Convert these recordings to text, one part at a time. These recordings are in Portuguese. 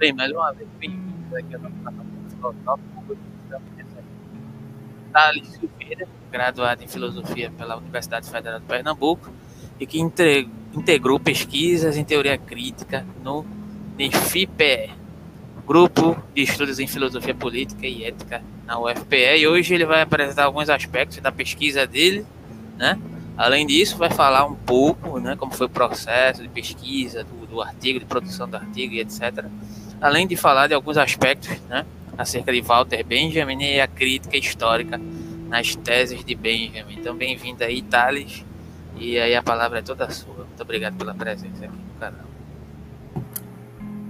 Bem, mais uma vez, bem-vindo aqui ao nosso Thales Silveira, graduado em Filosofia pela Universidade Federal de Pernambuco e que integrou pesquisas em teoria crítica no NIFIPE, Grupo de Estudos em Filosofia Política e Ética na UFPE, e. Hoje ele vai apresentar alguns aspectos da pesquisa dele, né? Além disso, vai falar um pouco, né, como foi o processo de pesquisa do, do artigo, de produção do artigo e etc além de falar de alguns aspectos né, acerca de Walter Benjamin e a crítica histórica nas teses de Benjamin. Então, bem-vindo aí, Thales. E aí a palavra é toda sua. Muito obrigado pela presença aqui no canal.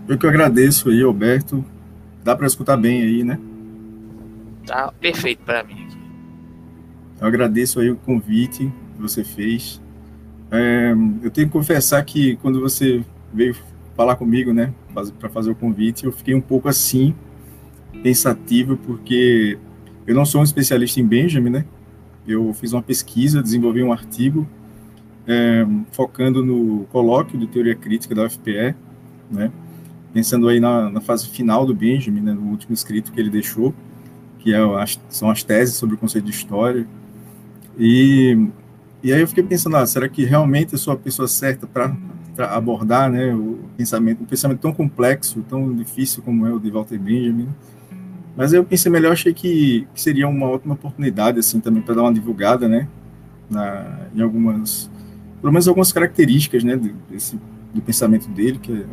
Eu que agradeço aí, Alberto. Dá para escutar bem aí, né? Tá perfeito para mim aqui. Eu agradeço aí o convite que você fez. É, eu tenho que confessar que quando você veio falar comigo, né, para fazer o convite, eu fiquei um pouco assim, pensativo, porque eu não sou um especialista em Benjamin, né? Eu fiz uma pesquisa, desenvolvi um artigo é, focando no colóquio de teoria crítica da UFPE, né? Pensando aí na, na fase final do Benjamin, né, no último escrito que ele deixou, que é são as teses sobre o conceito de história. E, e aí eu fiquei pensando, ah, será que realmente eu sou a pessoa certa para abordar né, o pensamento, um pensamento tão complexo, tão difícil como é o de Walter Benjamin. Mas eu pensei melhor, achei que, que seria uma ótima oportunidade assim também para dar uma divulgada, né, na, em algumas, pelo menos algumas características, né, desse, do pensamento dele que é,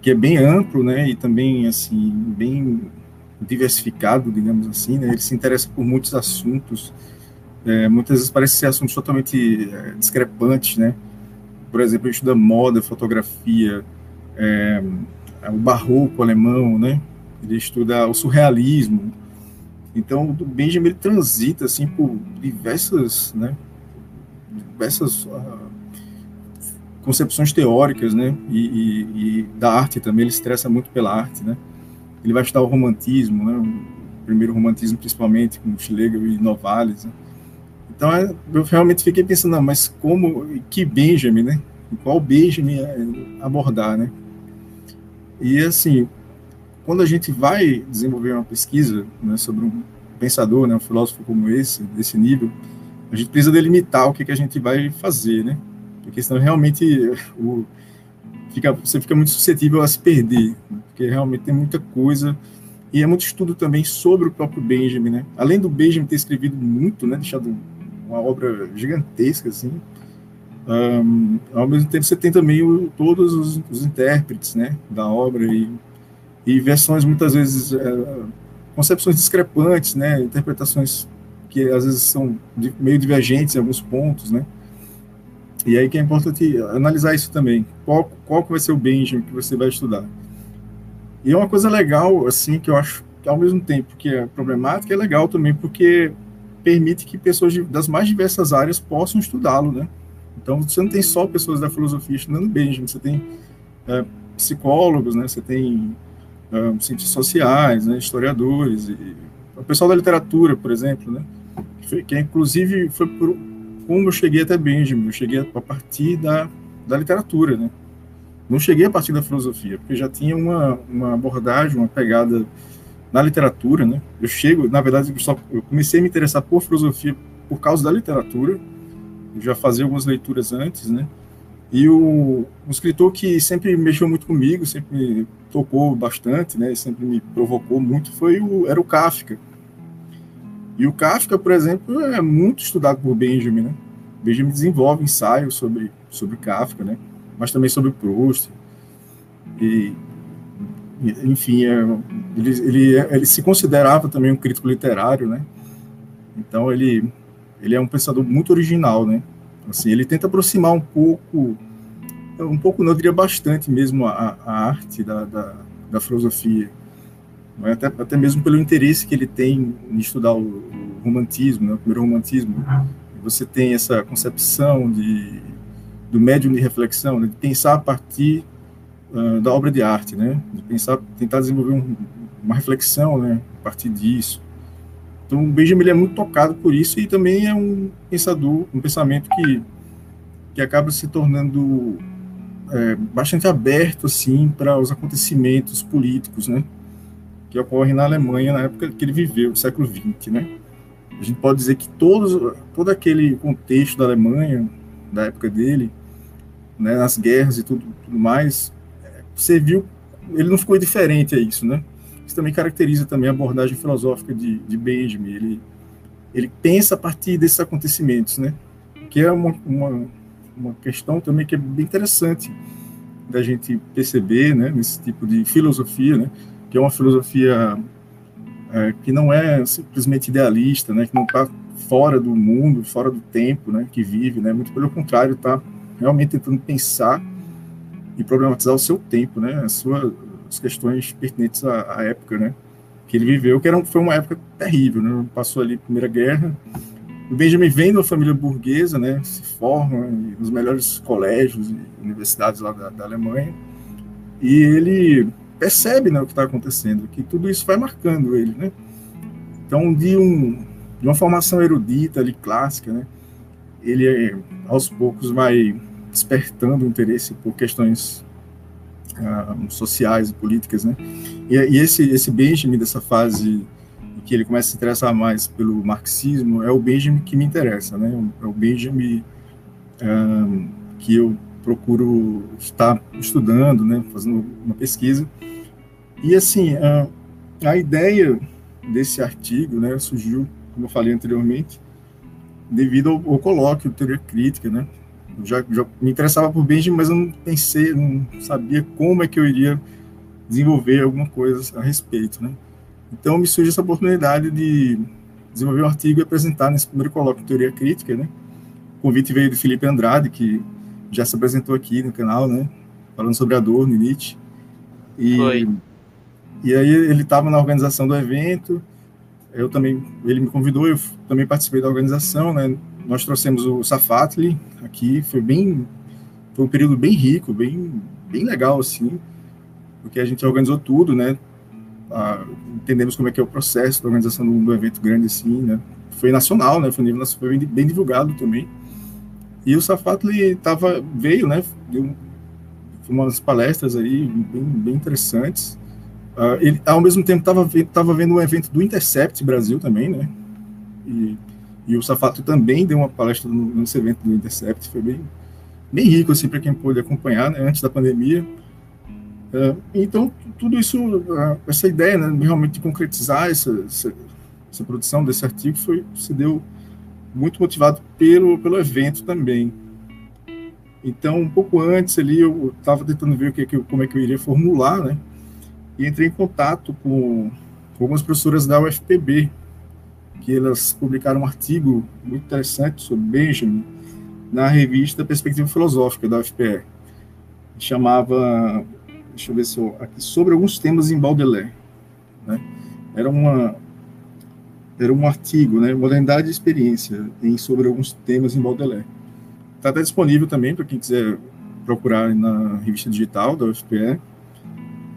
que é bem amplo, né, e também assim bem diversificado, digamos assim, né, ele se interessa por muitos assuntos, é, muitas vezes parecem ser assuntos totalmente é, discrepantes, né, por exemplo, ele estuda moda, fotografia, é, o barroco alemão, né? Ele estuda o surrealismo. Então, o Benjamin ele transita assim por diversas, né? Diversas uh, concepções teóricas, né? E, e, e, da arte também. Ele se interessa muito pela arte, né? Ele vai estudar o romantismo, né? O primeiro romantismo, principalmente com Schlegel e Novalis. Né? Então, é, eu realmente fiquei pensando, não, mas como, que Benjamin, né? Qual Benjamin abordar, né? E, assim, quando a gente vai desenvolver uma pesquisa né, sobre um pensador, né, um filósofo como esse, desse nível, a gente precisa delimitar o que, que a gente vai fazer, né? Porque senão realmente o, fica, você fica muito suscetível a se perder, né? porque realmente tem muita coisa e é muito estudo também sobre o próprio Benjamin, né? Além do Benjamin ter escrevido muito, né, deixado uma obra gigantesca, assim. Um, ao mesmo tempo, você tem também o, todos os, os, intérpretes, né, da obra e, e versões muitas vezes é, concepções discrepantes, né, interpretações que às vezes são meio divergentes em alguns pontos, né. E aí que é importante analisar isso também. Qual, qual vai ser o Benjamin que você vai estudar? E é uma coisa legal, assim, que eu acho que ao mesmo tempo que é problemática, é legal também, porque permite que pessoas de, das mais diversas áreas possam estudá-lo, né? Então, você não tem só pessoas da filosofia estudando Benjamin, você tem é, psicólogos, né? Você tem é, cientistas sociais, né? historiadores, e, o pessoal da literatura, por exemplo, né? Que, que inclusive foi por, como eu cheguei até Benjamin, eu cheguei a partir da, da literatura, né? Não cheguei a partir da filosofia, porque já tinha uma, uma abordagem, uma pegada na literatura, né? Eu chego, na verdade, só, eu comecei a me interessar por filosofia por causa da literatura. Já fazia algumas leituras antes, né? E o um escritor que sempre mexeu muito comigo, sempre tocou bastante, né? Sempre me provocou muito foi o era o Kafka. E o Kafka, por exemplo, é muito estudado por Benjamin, né? Benjamin desenvolve ensaios sobre sobre Kafka, né? Mas também sobre Proust. E enfim, é, ele, ele, ele se considerava também um crítico literário, né? Então ele ele é um pensador muito original, né? Assim, ele tenta aproximar um pouco, um pouco, não eu diria bastante mesmo a, a arte da, da, da filosofia, né? até, até mesmo pelo interesse que ele tem em estudar o, o romantismo, né? o primeiro romantismo. Você tem essa concepção de do médium de reflexão, né? de pensar a partir uh, da obra de arte, né? De pensar, tentar desenvolver um, uma reflexão, né? A partir disso. Então, o Benjamin é muito tocado por isso e também é um pensador, um pensamento que que acaba se tornando é, bastante aberto assim para os acontecimentos políticos, né, que ocorrem na Alemanha na época que ele viveu, no século XX, né. A gente pode dizer que todos, todo aquele contexto da Alemanha da época dele, né, nas guerras e tudo, tudo mais, serviu, ele não ficou diferente a isso, né. Isso também caracteriza também a abordagem filosófica de, de Benjamin. Ele ele pensa a partir desses acontecimentos, né? Que é uma, uma uma questão também que é bem interessante da gente perceber, né, nesse tipo de filosofia, né, que é uma filosofia é, que não é simplesmente idealista, né, que não está fora do mundo, fora do tempo, né, que vive, né, muito pelo contrário, está realmente tentando pensar e problematizar o seu tempo, né, as suas as questões pertinentes à, à época, né, que ele viveu, que era, foi uma época terrível, né, passou ali a Primeira Guerra, o Benjamin vem de uma família burguesa, né, se forma nos melhores colégios e universidades lá da, da Alemanha, e ele percebe né, o que está acontecendo, que tudo isso vai marcando ele, né? Então, de, um, de uma formação erudita ali, clássica, né, ele aos poucos vai despertando interesse por questões ah, sociais e políticas, né? E, e, esse, esse Benjamin dessa fase que ele começa a se interessar mais pelo marxismo, é o Benjamin que me interessa, né? É o Benjamin um, que eu procuro estar estudando, né? Fazendo uma pesquisa. E assim, a, a ideia desse artigo, né? Surgiu, como eu falei anteriormente, devido ao, ao colóquio teoria crítica, né? Já, já me interessava por Benjamin, mas eu não pensei, não sabia como é que eu iria desenvolver alguma coisa a respeito, né? Então, me surge essa oportunidade de desenvolver um artigo e apresentar nesse primeiro colóquio de teoria crítica, né? O convite veio do Felipe Andrade, que já se apresentou aqui no canal, né? Falando sobre Adorno e Nietzsche. E, Foi. e aí ele estava na organização do evento, eu também, ele me convidou, eu também participei da organização, né? Nós trouxemos o Safatli aqui, foi bem, foi um período bem rico, bem, bem legal, assim, porque a gente organizou tudo, né? entendemos como é que é o processo da organização do, do evento grande assim, né? Foi nacional, né? Foi, nível, foi bem, bem divulgado também. E o Safato ele tava veio, né? Deu umas palestras aí bem, bem interessantes. Uh, ele ao mesmo tempo estava tava vendo um evento do Intercept Brasil também, né? E, e o Safato também deu uma palestra nesse evento do Intercept, foi bem bem rico assim para quem pôde acompanhar, né? Antes da pandemia. Uh, então tudo isso, essa ideia né, realmente de concretizar essa, essa, essa, produção desse artigo foi, se deu muito motivado pelo, pelo evento também. Então, um pouco antes ali, eu estava tentando ver o que, como é que eu iria formular, né? E entrei em contato com, com algumas professoras da UFPB, que elas publicaram um artigo muito interessante sobre Benjamin na revista Perspectiva Filosófica da UFPE. Chamava deixa eu ver se eu, aqui, sobre alguns temas em Baudelaire. Né? Era, uma, era um artigo, né, modernidade e experiência, em, sobre alguns temas em Baudelaire. Está até disponível também para quem quiser procurar na revista digital da UFPE.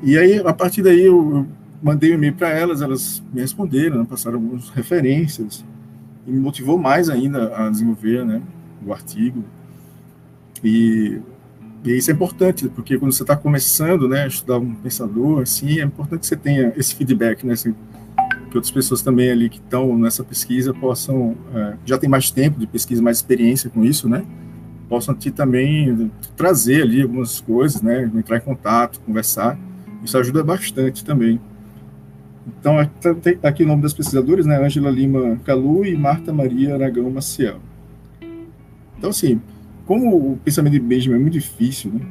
E aí, a partir daí, eu, eu mandei um e-mail para elas, elas me responderam, né, passaram algumas referências, e me motivou mais ainda a desenvolver né, o artigo. E e isso é importante, porque quando você está começando né, a estudar um pensador, assim, é importante que você tenha esse feedback, né, assim, que outras pessoas também ali que estão nessa pesquisa possam, é, já tem mais tempo de pesquisa, mais experiência com isso, né, possam te também trazer ali algumas coisas, né, entrar em contato, conversar, isso ajuda bastante também. Então, tá, tem aqui o nome das pesquisadoras, né, Ângela Lima Calu e Marta Maria Aragão Maciel. Então, assim, como o pensamento de Benjamin é muito difícil, né?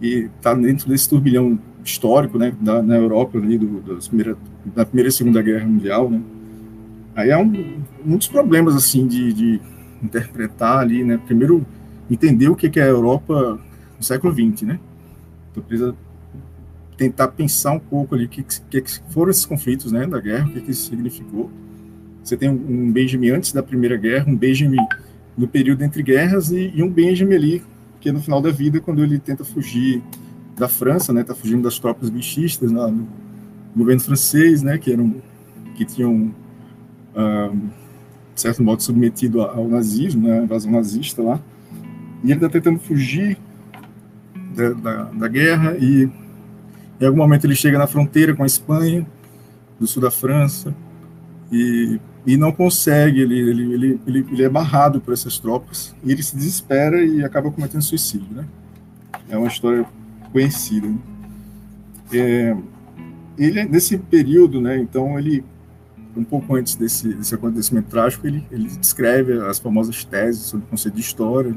E está dentro desse turbilhão histórico, né? Da, na Europa ali do, das primeira, da primeira e segunda guerra mundial, né? Aí é um, problemas assim de, de, interpretar ali, né? Primeiro entender o que é a Europa no século XX, né? Então precisa tentar pensar um pouco ali o que, que, que, foram esses conflitos, né? Da guerra, o que, que isso significou. Você tem um Benjamin antes da Primeira Guerra, um Benjamin no período entre guerras e, e, um Benjamin ali, que é no final da vida, quando ele tenta fugir da França, né, tá fugindo das tropas bichistas lá no governo francês, né, que eram que tinham de certo modo submetido ao nazismo, né, invasão nazista lá, e ele está tentando fugir da, da, da guerra e em algum momento ele chega na fronteira com a Espanha, do sul da França, e, e não consegue, ele, ele, ele, ele, ele é barrado por essas tropas, e ele se desespera e acaba cometendo suicídio, né? É uma história conhecida. Né? É, ele, nesse período, né, então ele, um pouco antes desse, desse acontecimento trágico, ele, ele descreve as famosas teses sobre o conceito de história,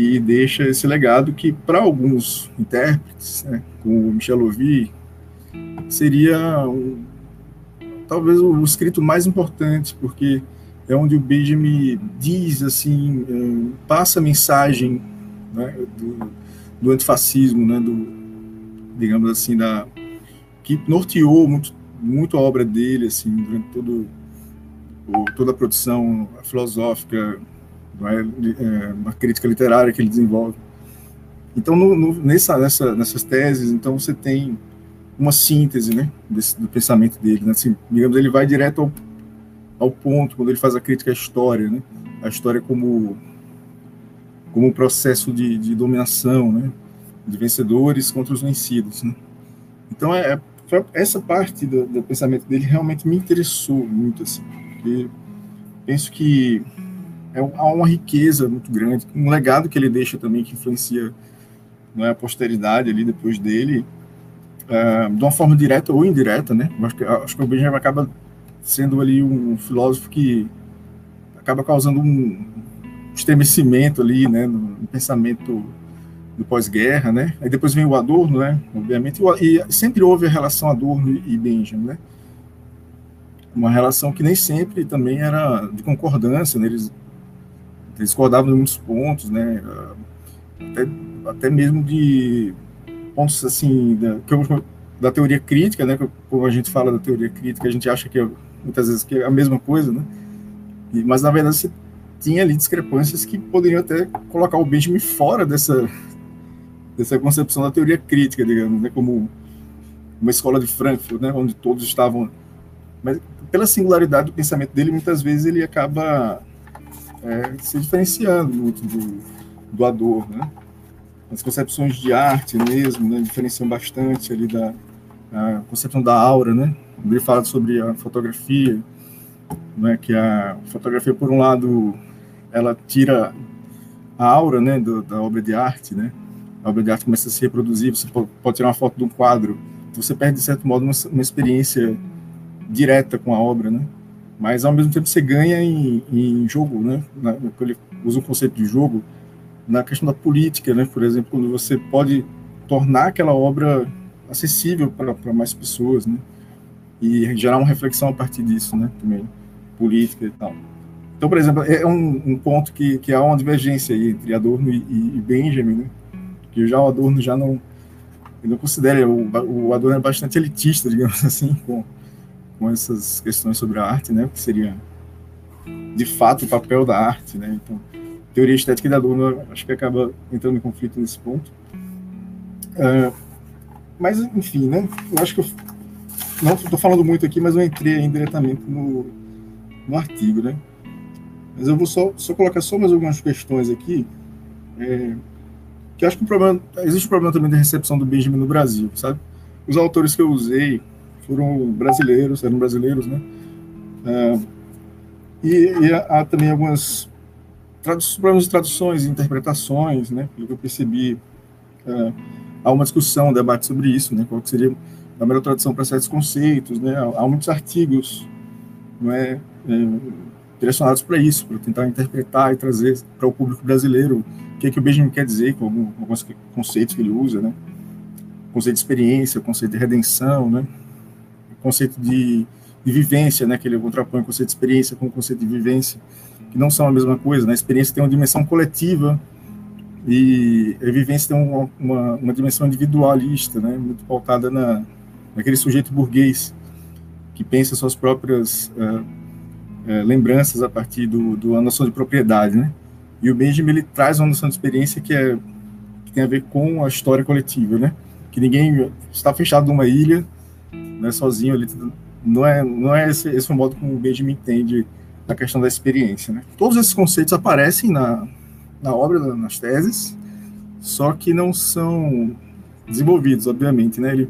e deixa esse legado que, para alguns intérpretes, né, como Michel Louvi, seria um, talvez o escrito mais importante, porque é onde o Benjamin diz, assim, é, passa a mensagem né, do, do antifascismo, né, do, digamos assim, da, que norteou muito, muito a obra dele, assim, durante todo, toda a produção filosófica, é, uma crítica literária que ele desenvolve. Então, no, no, nessa, nessa, nessas teses, então você tem uma síntese, né, desse, do pensamento dele. Né? Assim, digamos, ele vai direto ao, ao ponto quando ele faz a crítica à história, né? A história como como um processo de, de dominação, né? De vencedores contra os vencidos, né? Então, é, é essa parte do, do pensamento dele realmente me interessou muito, assim, porque penso que é, uma riqueza muito grande, um legado que ele deixa também que influencia não é, a posteridade ali depois dele, uh, de uma forma direta ou indireta, né? acho que, acho que o Benjamin acaba sendo ali um filósofo que acaba causando um estremecimento ali, né, no, pensamento do pós-guerra, né? Aí depois vem o Adorno, né? Obviamente, e sempre houve a relação Adorno e Benjamin, né? Uma relação que nem sempre também era de concordância, né? Eles discordavam de muitos pontos, né? Até, até mesmo de pontos assim da, da teoria crítica, né? Como a gente fala da teoria crítica, a gente acha que é, muitas vezes que é a mesma coisa, né? E, mas na verdade você tinha ali discrepâncias que poderiam até colocar o Benjamin fora dessa dessa concepção da teoria crítica, digamos, né? Como uma escola de Frankfurt, né? Onde todos estavam, mas pela singularidade do pensamento dele, muitas vezes ele acaba é, se diferenciando muito do, do né? As concepções de arte mesmo, né, diferenciam bastante ali da concepção da aura, né? Ele fala sobre a fotografia, né, que a fotografia, por um lado, ela tira a aura, né, do, da obra de arte, né? A obra de arte começa a se reproduzir, você pode tirar uma foto de um quadro, você perde, de certo modo, uma, uma experiência direta com a obra, né? Mas ao mesmo tempo você ganha em, em jogo, né? Na, ele usa o conceito de jogo na questão da política, né? Por exemplo, quando você pode tornar aquela obra acessível para mais pessoas, né? E gerar uma reflexão a partir disso, né? Também política e tal. Então, por exemplo, é um, um ponto que, que há uma divergência aí entre Adorno e, e Benjamin, né? Que já o Adorno já não, não considera o, o Adorno é bastante elitista, digamos assim, com com essas questões sobre a arte, né? O que seria de fato o papel da arte, né? Então, teoria estética da Adorno acho que acaba entrando em conflito nesse ponto. Uh, mas, enfim, né? Eu acho que eu não estou falando muito aqui, mas eu entrei indiretamente no, no artigo, né? Mas eu vou só, só colocar só mais algumas questões aqui. É, que acho que o problema, existe um problema também da recepção do Benjamin no Brasil, sabe? Os autores que eu usei foram brasileiros, eram brasileiros, né? Uh, e, e, há também algumas problemas de traduções interpretaçes, né? Pelo que eu percebi, uh, há uma discussão, um debate sobre isso, né? Qual seria a melhor tradução para certos conceitos, né? Há, há muitos artigos, não é, é direcionados para isso, para tentar interpretar e trazer para o público brasileiro o que é que o Benjamin quer dizer com alguns conceitos que ele usa, né? Conceito de experiência, conceito de redenção, né? Conceito de, de vivência, né, que ele contrapõe o conceito de experiência com o conceito de vivência, que não são a mesma coisa. Né? A experiência tem uma dimensão coletiva e a vivência tem uma, uma, uma dimensão individualista, né, muito pautada na, naquele sujeito burguês que pensa suas próprias uh, uh, lembranças a partir do, do noção de propriedade, né? E o Benjamin ele traz uma noção de experiência que é que tem a ver com a história coletiva, né? Que ninguém está fechado numa ilha é sozinho ali, não é, não é esse, esse o modo como o Benjamin entende a questão da experiência. Né? Todos esses conceitos aparecem na, na obra, nas teses, só que não são desenvolvidos, obviamente, né? Ele,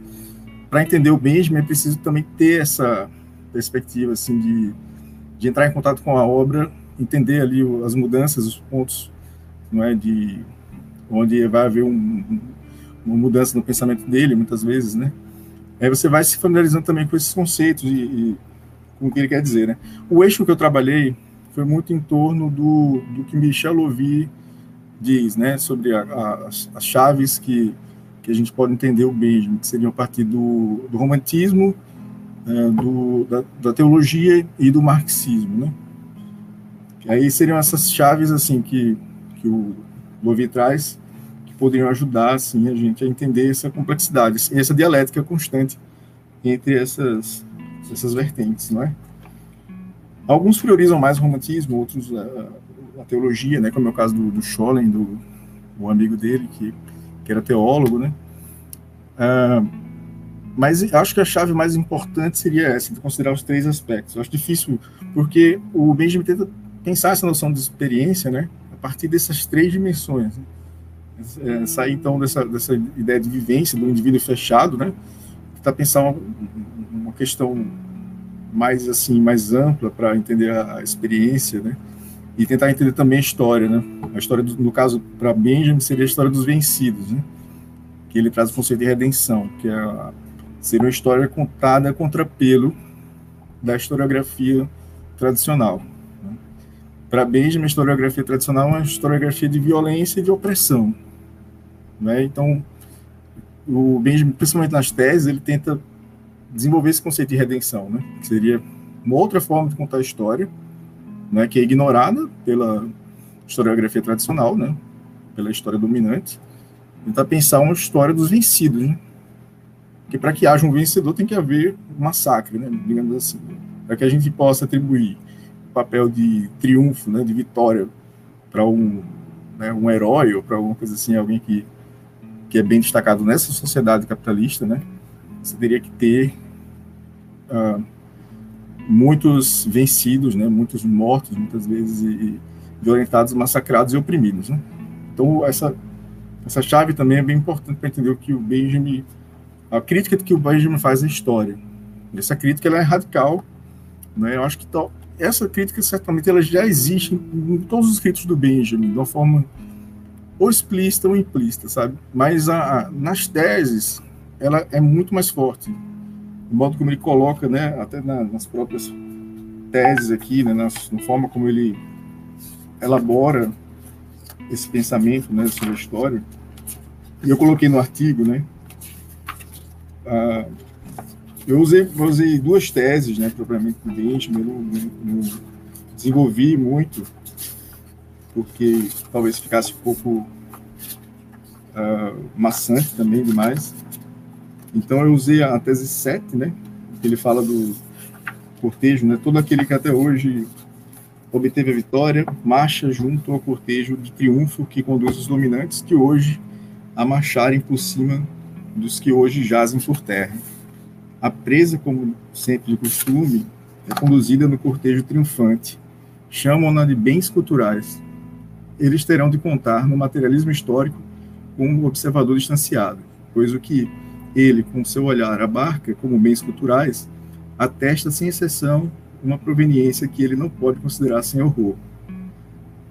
para entender o Benjamin, é preciso também ter essa perspectiva, assim, de, de entrar em contato com a obra, entender ali as mudanças, os pontos, não é, de onde vai haver um, uma mudança no pensamento dele, muitas vezes, né? Aí você vai se familiarizando também com esses conceitos e, e com o que ele quer dizer, né? O eixo que eu trabalhei foi muito em torno do, do que Michel Louvi diz, né, sobre a, a, as chaves que, que a gente pode entender o Benjamin, que seriam a partir do, do romantismo, é, do, da, da, teologia e do marxismo, né? Aí seriam essas chaves assim que, que o Louvi traz poderiam ajudar assim a gente a entender essa complexidade, essa dialética constante entre essas essas vertentes, não é? Alguns priorizam mais o romantismo, outros a, a teologia, né? Como é o caso do, do Scholem, do amigo dele que, que era teólogo, né? Ah, mas acho que a chave mais importante seria essa, de considerar os três aspectos. Eu acho difícil, porque o Benjamin tenta pensar essa noção de experiência, né? A partir dessas três dimensões. Né? É, sair então dessa, dessa ideia de vivência do indivíduo fechado, né? Tentar pensar uma, uma questão mais assim, mais ampla para entender a, experiência, né? E tentar entender também a história, né? A história, do, no caso, para Benjamin, seria a história dos vencidos, né? Que ele traz o conceito de redenção, que é seria uma história contada contra pelo da historiografia tradicional. Né? Para Benjamin, a historiografia tradicional é uma historiografia de violência e de opressão. Né? Então, o Benjamin, principalmente nas teses, ele tenta desenvolver esse conceito de redenção, né? que seria uma outra forma de contar a história, né? que é ignorada pela historiografia tradicional, né? pela história dominante, tentar pensar uma história dos vencidos, né? Porque para que haja um vencedor tem que haver um massacre, né, digamos assim, para que a gente possa atribuir o papel de triunfo, né, de vitória para um, né, um herói ou para alguma coisa assim, alguém que, que é bem destacado nessa sociedade capitalista, né, você teria que ter uh, muitos vencidos, né, muitos mortos, muitas vezes, e, violentados, massacrados e oprimidos. Né? Então, essa, essa chave também é bem importante para entender o que o Benjamin a crítica que o Benjamin faz à história. Essa crítica ela é radical, né? Eu acho que tal, essa crítica certamente ela já existe em todos os escritos do Benjamin, de uma forma ou explícita ou implícita, sabe? Mas a, a, nas teses ela é muito mais forte. O modo como ele coloca, né, até na, nas próprias teses aqui, né, na, na forma como ele elabora esse pensamento, né, sobre a história. E eu coloquei no artigo, né, eu usei, usei duas teses, né, propriamente dente, eu não, não, desenvolvi muito, porque talvez ficasse um pouco uh, maçante também demais. Então eu usei a tese 7, né, que ele fala do cortejo, né, todo aquele que até hoje obteve a vitória, marcha junto ao cortejo de triunfo que conduz os dominantes que hoje a marcharem por cima dos que hoje jazem por terra. A presa, como sempre de costume, é conduzida no cortejo triunfante. Chamam-na de bens culturais. Eles terão de contar no materialismo histórico com um observador distanciado, pois o que ele, com seu olhar, abarca como bens culturais, atesta sem exceção uma proveniência que ele não pode considerar sem horror.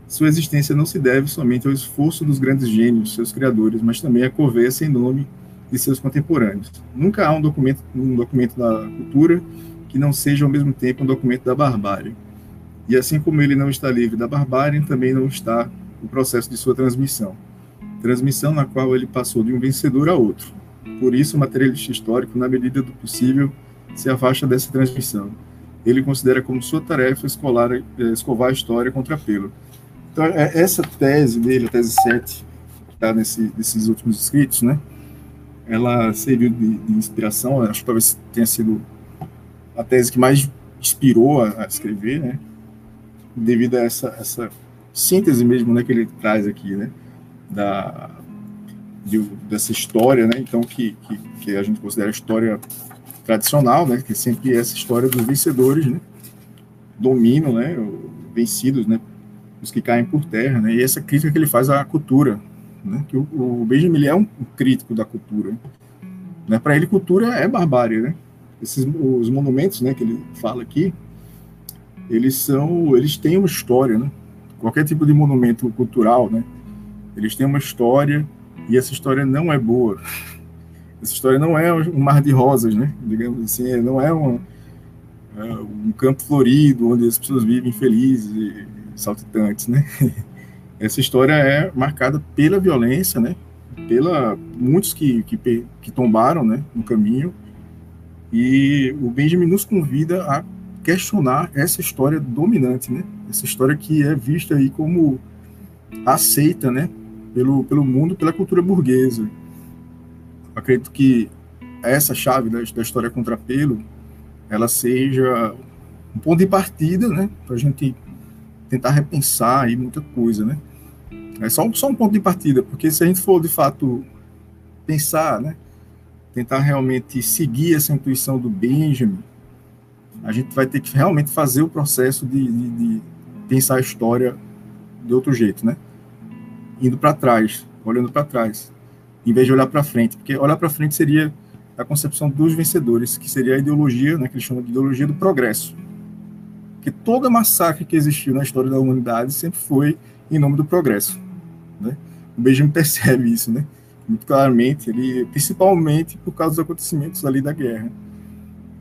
Sua existência não se deve somente ao esforço dos grandes gênios, seus criadores, mas também à coveia sem nome de seus contemporâneos. Nunca há um documento, um documento da cultura que não seja ao mesmo tempo um documento da barbárie. E assim como ele não está livre da barbárie, também não está o processo de sua transmissão. Transmissão na qual ele passou de um vencedor a outro. Por isso, o materialista histórico, na medida do possível, se afasta dessa transmissão. Ele considera como sua tarefa escolar, eh, escovar a história contra pelo. Então, é, essa tese dele, a tese 7, que está nesse, nesses últimos escritos, né? ela serviu de, de, inspiração, acho que talvez tenha sido a tese que mais inspirou a, a escrever, né? Devido a essa, essa síntese mesmo, né, que ele traz aqui, né? Da, de, dessa história, né? Então, que, que, que, a gente considera história tradicional, né? Que sempre é essa história dos vencedores, né? Dominam, né? Vencidos, né? Os que caem por terra, né? E essa crítica que ele faz à cultura, né? Que o, o Benjamin é um crítico da cultura. Né? Para ele, cultura é barbárie, né? Esses, os monumentos, né, que ele fala aqui, eles são, eles têm uma história, né? Qualquer tipo de monumento cultural, né? Eles têm uma história e essa história não é boa. Essa história não é um mar de rosas, né? Digamos assim, não é um, é um campo florido onde as pessoas vivem felizes e saltitantes, né? Essa história é marcada pela violência, né? Pela muitos que, que, que tombaram, né, no caminho. E o Benjamin nos convida a questionar essa história dominante, né? Essa história que é vista aí como aceita, né, pelo, pelo mundo, pela cultura burguesa. Acredito que essa chave da, da história contrapelo, ela seja um ponto de partida, né, para a gente tentar repensar aí muita coisa, né? É só, só um ponto de partida, porque se a gente for de fato pensar, né, tentar realmente seguir essa intuição do Benjamin, a gente vai ter que realmente fazer o processo de, de, de pensar a história de outro jeito, né? Indo para trás, olhando para trás, em vez de olhar para frente, porque olhar para frente seria a concepção dos vencedores, que seria a ideologia, né, que eles chamam de ideologia do progresso. Que toda massacre que existiu na história da humanidade sempre foi em nome do progresso. Né? O Benjamin percebe isso, né? Muito claramente, ele, principalmente por causa dos acontecimentos ali da guerra.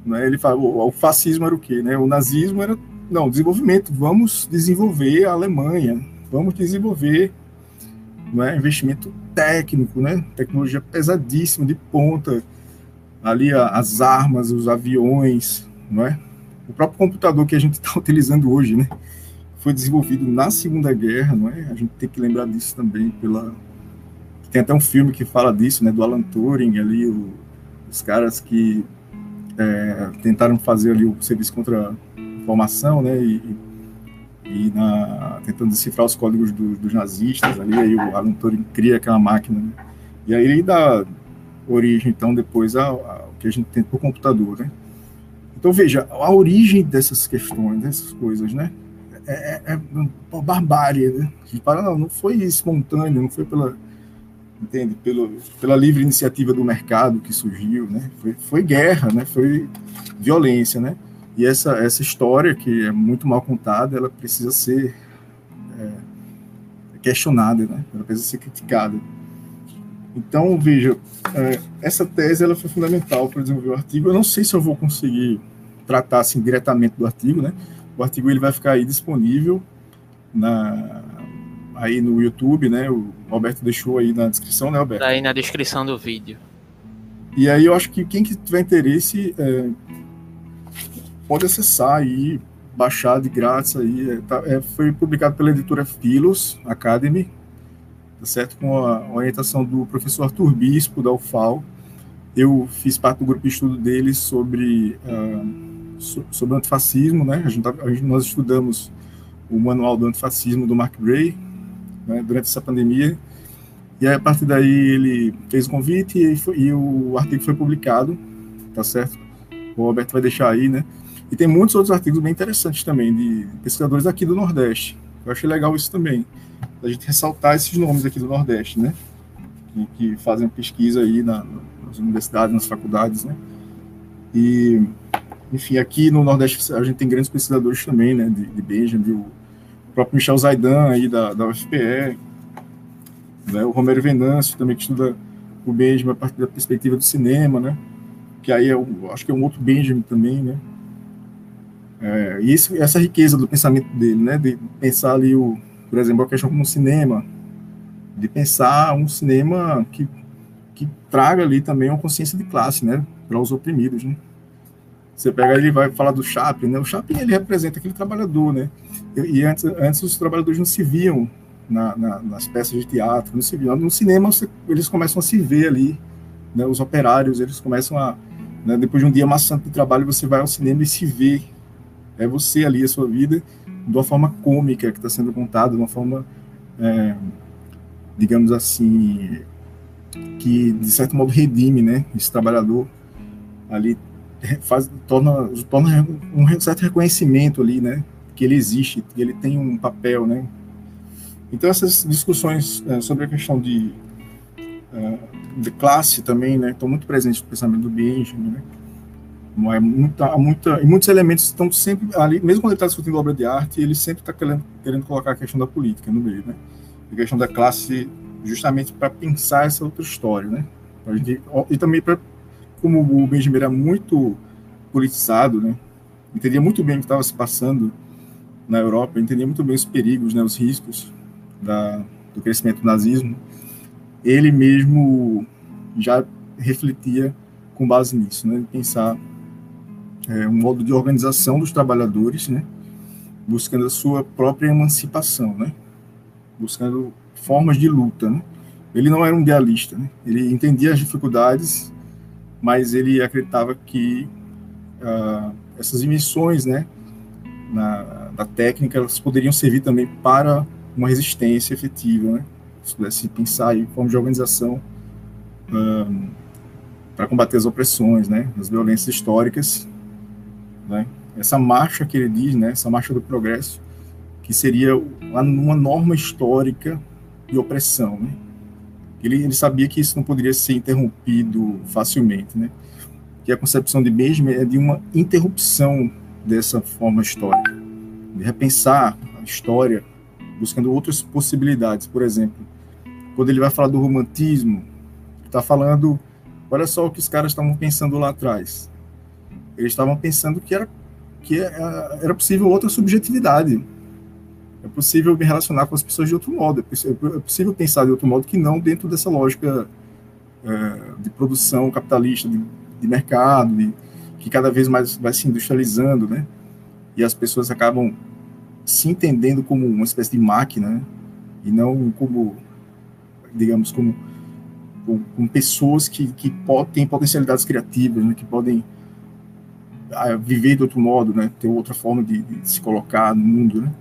Né? Ele fala, o, o fascismo era o quê? Né? O nazismo era, não, desenvolvimento, vamos desenvolver a Alemanha, vamos desenvolver né, investimento técnico, né, tecnologia pesadíssima, de ponta, ali a, as armas, os aviões, não é? O próprio computador que a gente está utilizando hoje, né, foi desenvolvido na Segunda Guerra, não é? A gente tem que lembrar disso também pela tem até um filme que fala disso, né, do Alan Turing ali, o, os caras que é, tentaram fazer ali o serviço contra informação, né, e, e na, tentando decifrar os códigos do, dos nazistas ali, aí o Alan Turing cria aquela máquina, né, e aí ele dá origem, então, depois ao, que a gente tem por computador, né. Então, veja, a origem dessas questões, dessas coisas, né, é, é, é barbárie, né? A gente fala, não, não foi espontâneo, não foi pela, entende, pelo, pela livre iniciativa do mercado que surgiu, né? Foi, foi guerra, né? Foi violência, né? E essa, essa história, que é muito mal contada, ela precisa ser é, questionada, né? Ela precisa ser criticada. Então, veja, é, essa tese ela foi fundamental para desenvolver o artigo. Eu não sei se eu vou conseguir tratar assim diretamente do artigo, né? O artigo ele vai ficar aí disponível na, aí no YouTube, né? O Alberto deixou aí na descrição, né, Alberto? Tá aí na descrição do vídeo. E aí eu acho que quem que tiver interesse é, pode acessar aí, baixar de grátis aí. É, tá, é, foi publicado pela editora Philos Academy, tá certo? Com a orientação do professor Arthur Bispo, da UFAL. Eu fiz parte do grupo de estudo dele sobre... Uh, sobre o antifascismo, né? A gente, tá, a gente, nós estudamos o manual do antifascismo do Mark Gray né, durante essa pandemia. E aí, a partir daí ele fez o convite e, foi, e, o artigo foi publicado, tá certo? O Roberto vai deixar aí, né? E tem muitos outros artigos bem interessantes também de pesquisadores aqui do Nordeste. Eu achei legal isso também, a gente ressaltar esses nomes aqui do Nordeste, né? Que, que fazem pesquisa aí na, nas universidades, nas faculdades, né? E enfim, aqui no Nordeste a gente tem grandes pesquisadores também, né, de, de Benjamin, o próprio Michel Zaidan aí da, da UFPE, né, o Romero Venâncio também que estuda o Benjamin a partir da perspectiva do cinema, né, que aí é um, acho que é um outro Benjamin também, né, é, e isso, essa riqueza do pensamento dele, né, de pensar ali o, por exemplo, a questão como um cinema, de pensar um cinema que, que traga ali também uma consciência de classe, né, para os oprimidos, né. Você pega ele vai falar do Chaplin, né? O Chaplin ele representa aquele trabalhador, né? E, e antes, antes os trabalhadores não se viam na, na, nas peças de teatro, não se viam. No cinema eles começam a se ver ali, né? Os operários eles começam a, né? depois de um dia maçante de trabalho você vai ao cinema e se vê, é você ali a sua vida de uma forma cômica que está sendo contada, de uma forma, é, digamos assim, que de certo modo redime, né? Esse trabalhador ali faz, torna, torna um certo reconhecimento ali, né? Que ele existe, que ele tem um papel, né? Então, essas discussões é, sobre a questão de, uh, de classe também, né, estão muito presentes no pensamento do Benjamin, né? É muita, muita, e muitos elementos estão sempre ali, mesmo quando ele está discutindo obra de arte, ele sempre está querendo, querendo colocar a questão da política no meio, né? A questão da classe, justamente para pensar essa outra história, né? E também para, como o Benjamin era muito politizado, né? Entendia muito bem o que estava se passando na Europa, entendia muito bem os perigos, né? Os riscos da, do crescimento do nazismo. Ele mesmo já refletia com base nisso, né? Pensar é, um modo de organização dos trabalhadores, né, buscando a sua própria emancipação, né, buscando formas de luta. Né. Ele não era um idealista, né, ele entendia as dificuldades, mas ele acreditava que ah, essas dimensões né, na, da técnica elas poderiam servir também para uma resistência efetiva, né, se pudesse pensar em formas de organização ah, para combater as opressões, né, as violências históricas né? Essa marcha que ele diz, né? Essa marcha do progresso, que seria uma norma histórica de opressão, né? Ele, ele sabia que isso não poderia ser interrompido facilmente, né? Que a concepção de Benjamin é de uma interrupção dessa forma histórica, de repensar a história, buscando outras possibilidades. Por exemplo, quando ele vai falar do romantismo, está falando, olha só o que os caras estavam pensando lá atrás. Eles estavam pensando que era, que era possível outra subjetividade. É possível me relacionar com as pessoas de outro modo. É, é possível pensar de outro modo que não dentro dessa lógica é, de produção capitalista, de, de mercado, de, que cada vez mais vai se industrializando, né? E as pessoas acabam se entendendo como uma espécie de máquina, né? e não como, digamos, como, como, como pessoas que, que têm potencialidades criativas, né? que podem viver de outro modo, né? Ter outra forma de, de se colocar no mundo, né?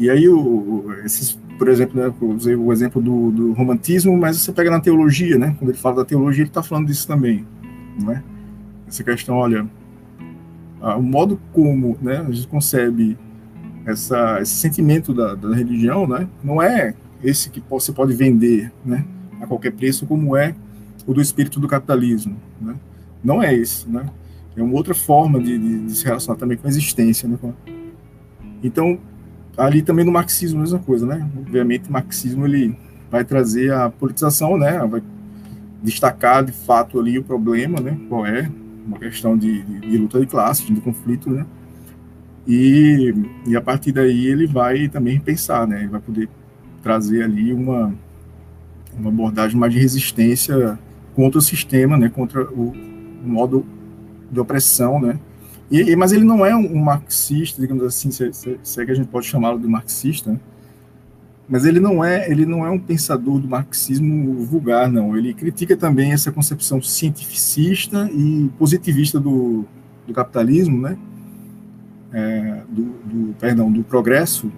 E aí, o, esses, por exemplo, né, eu usei o exemplo do, do, romantismo, mas você pega na teologia, né? Quando ele fala da teologia, ele está falando disso também, não é? Essa questão, olha, o modo como né, a gente concebe essa, esse sentimento da, da religião, né? Não é esse que você pode vender, né? A qualquer preço, como é o do espírito do capitalismo, né? Não é esse, né? É uma outra forma de, de, de se relacionar também com a existência. Né? Então, ali também no marxismo, a mesma coisa, né? Obviamente, o marxismo ele vai trazer a politização, né? Vai destacar de fato ali o problema, né? Qual é? Uma questão de, de, de luta de classes, de conflito, né? E, e a partir daí ele vai também pensar, né? Ele vai poder trazer ali uma, uma abordagem mais de resistência contra o sistema, né? Contra o, o modo de opressão, né? E, mas ele não é um, marxista, digamos assim, se, se, se é que a gente pode chamá-lo de marxista, né? mas ele não é ele não é um pensador do marxismo vulgar, não. Ele critica também essa concepção cientificista e positivista do, do capitalismo, né? É, do, do, perdão, do progresso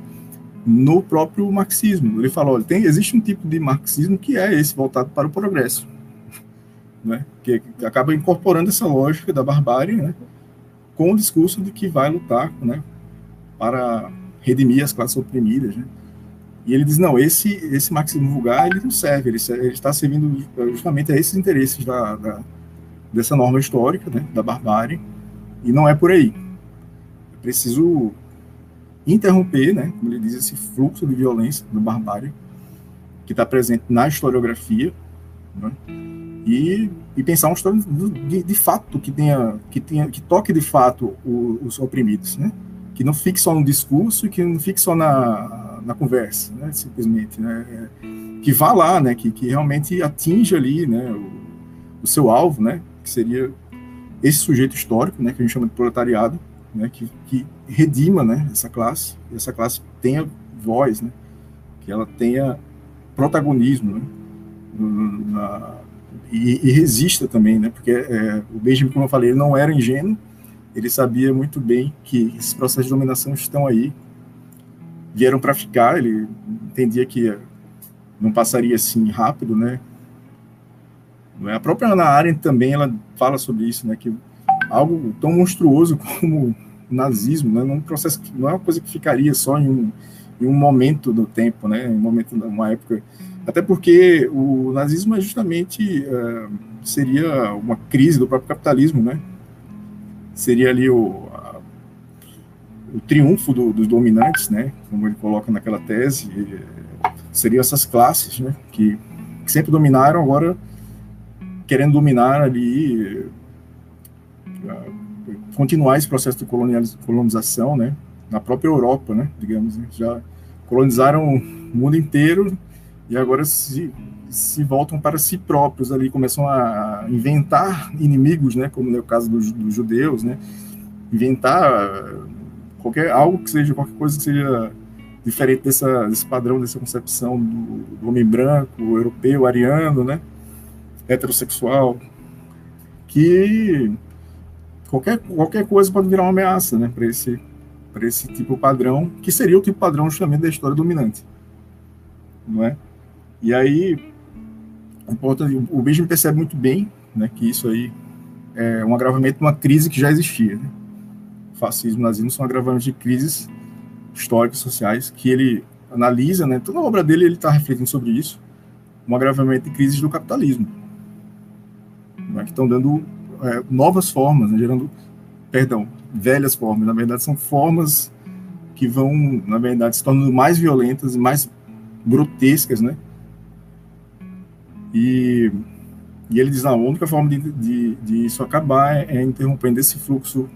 no próprio marxismo. Ele fala, olha, tem, existe um tipo de marxismo que é esse voltado para o progresso né, que, acaba incorporando essa lógica da barbárie, né, com o discurso de que vai lutar, né, para redimir as classes oprimidas, né. E ele diz não, esse esse marxismo vulgar ele não serve, ele, ele está servindo justamente a esses interesses da, da, dessa norma histórica, né, da barbárie, e não é por aí. É preciso interromper, né, como ele diz, esse fluxo de violência, da barbárie, que está presente na historiografia, né, e, e pensar uma história de, de, fato que tenha que tenha que toque de fato o, os oprimidos, né? Que não fique só no discurso e que não fique só na, na conversa, né? Simplesmente, né? É, que vá lá, né? Que, que realmente atinja ali, né? O, o seu alvo, né? Que seria esse sujeito histórico, né? Que a gente chama de proletariado, né? Que, que redima, né? Essa classe, e essa classe tenha voz, né? Que ela tenha protagonismo, né? Na, e, e resista também, né? Porque é, o Benjamin, como eu falei, ele não era ingênuo, ele sabia muito bem que esses processos de dominação estão aí, vieram para ficar, ele entendia que não passaria assim rápido, né? A própria Ana Arendt também ela fala sobre isso, né? Que algo tão monstruoso como o nazismo, né? Num processo não é uma coisa que ficaria só em um, em um momento do tempo, né? Em um momento, uma época. Até porque o nazismo é justamente uh, seria uma crise do próprio capitalismo, né? Seria ali o, a, o triunfo do, dos dominantes, né? Como ele coloca naquela tese, seriam essas classes, né? Que, que sempre dominaram, agora querendo dominar ali, uh, continuar esse processo de colonização, né? Na própria Europa, né? Digamos, né? já colonizaram o mundo inteiro e agora se, se voltam para si próprios ali, começam a inventar inimigos, né, como é o caso dos, dos judeus, né, inventar qualquer algo que seja qualquer coisa que seja diferente dessa, desse padrão, dessa concepção do, do homem branco, europeu, ariano, né, heterossexual, que qualquer, qualquer coisa pode virar uma ameaça, né, para esse para esse tipo padrão, que seria o tipo padrão justamente da história dominante, não é? E aí, o Benjamin percebe muito bem né, que isso aí é um agravamento de uma crise que já existia. Né? O fascismo e o nazismo são agravamentos de crises históricas, sociais, que ele analisa, né? toda a obra dele ele está refletindo sobre isso, um agravamento de crises do capitalismo, né, que estão dando é, novas formas, né, gerando, perdão, velhas formas, na verdade são formas que vão, na verdade, se tornando mais violentas e mais grotescas, né? E, e ele diz, não, a única forma de, de, de isso acabar é, é interrompendo esse fluxo,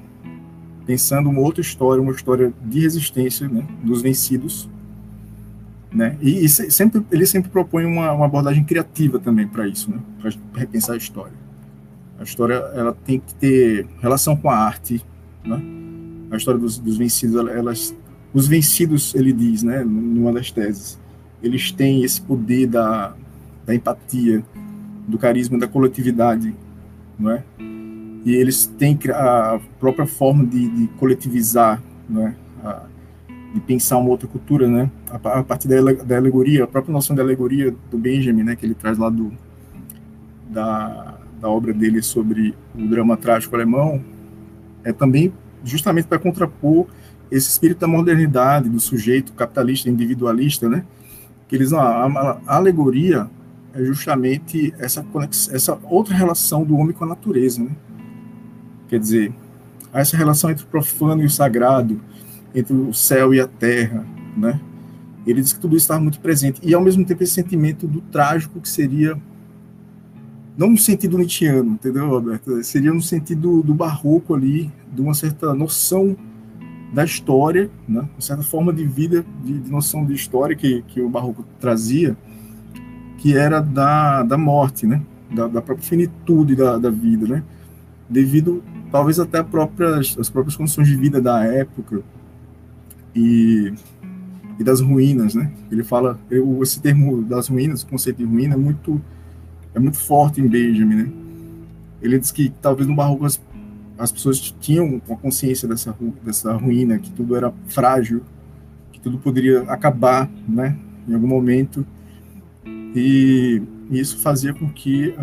pensando uma outra história, uma história de resistência né, dos vencidos, né? E, e sempre, ele sempre propõe uma, uma abordagem criativa também para isso, né? Para repensar a história. A história ela tem que ter relação com a arte, né? A história dos, dos vencidos, elas, os vencidos, ele diz, né, numa das teses, eles têm esse poder da, da empatia, do carisma, da coletividade, não é? E eles têm a própria forma de, de coletivizar, não é? A, de pensar uma outra cultura, né? A, a partir da, da, alegoria, a própria noção da alegoria do Benjamin, né? Que ele traz lá do da, da obra dele sobre o drama trágico alemão, é também justamente para contrapor esse espírito da modernidade, do sujeito capitalista, individualista, né? Que eles, a, a, a alegoria é justamente essa, essa outra relação do homem com a natureza, né? Quer dizer, essa relação entre o profano e o sagrado, entre o céu e a terra, né? Ele diz que tudo isso estava muito presente. E, ao mesmo tempo, esse sentimento do trágico que seria não no sentido nietzschiano, entendeu, Roberto? Seria no sentido do barroco ali, de uma certa noção da história, né? uma certa forma de vida, de, de, noção de história que, que o barroco trazia, que era da, da morte, né? Da, da própria finitude da, da vida, né? Devido, talvez até próprias, as próprias condições de vida da época e, e das ruínas, né? Ele fala, eu, esse termo das ruínas, o conceito de ruína é muito é muito forte em Benjamin, né? Ele diz que talvez no Barroco as, as pessoas tinham uma consciência dessa, dessa ruína, que tudo era frágil, que tudo poderia acabar, né? Em algum momento. E, isso fazia com que,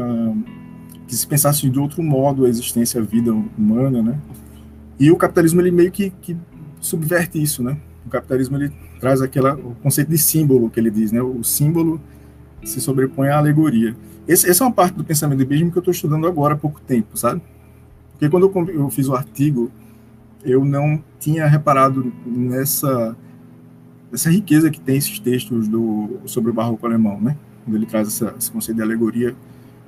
que se pensasse de outro modo a existência, a vida humana, né? E o capitalismo, ele meio que, que subverte isso, né? O capitalismo, ele traz aquela, o conceito de símbolo que ele diz, né? O símbolo se sobrepõe à alegoria. Esse, essa é uma parte do pensamento de Benjamin que eu estou estudando agora há pouco tempo, sabe? Porque quando eu, eu, fiz o artigo, eu não tinha reparado nessa, nessa riqueza que tem esses textos do, sobre o barroco alemão, né? Quando ele traz essa, esse conceito de alegoria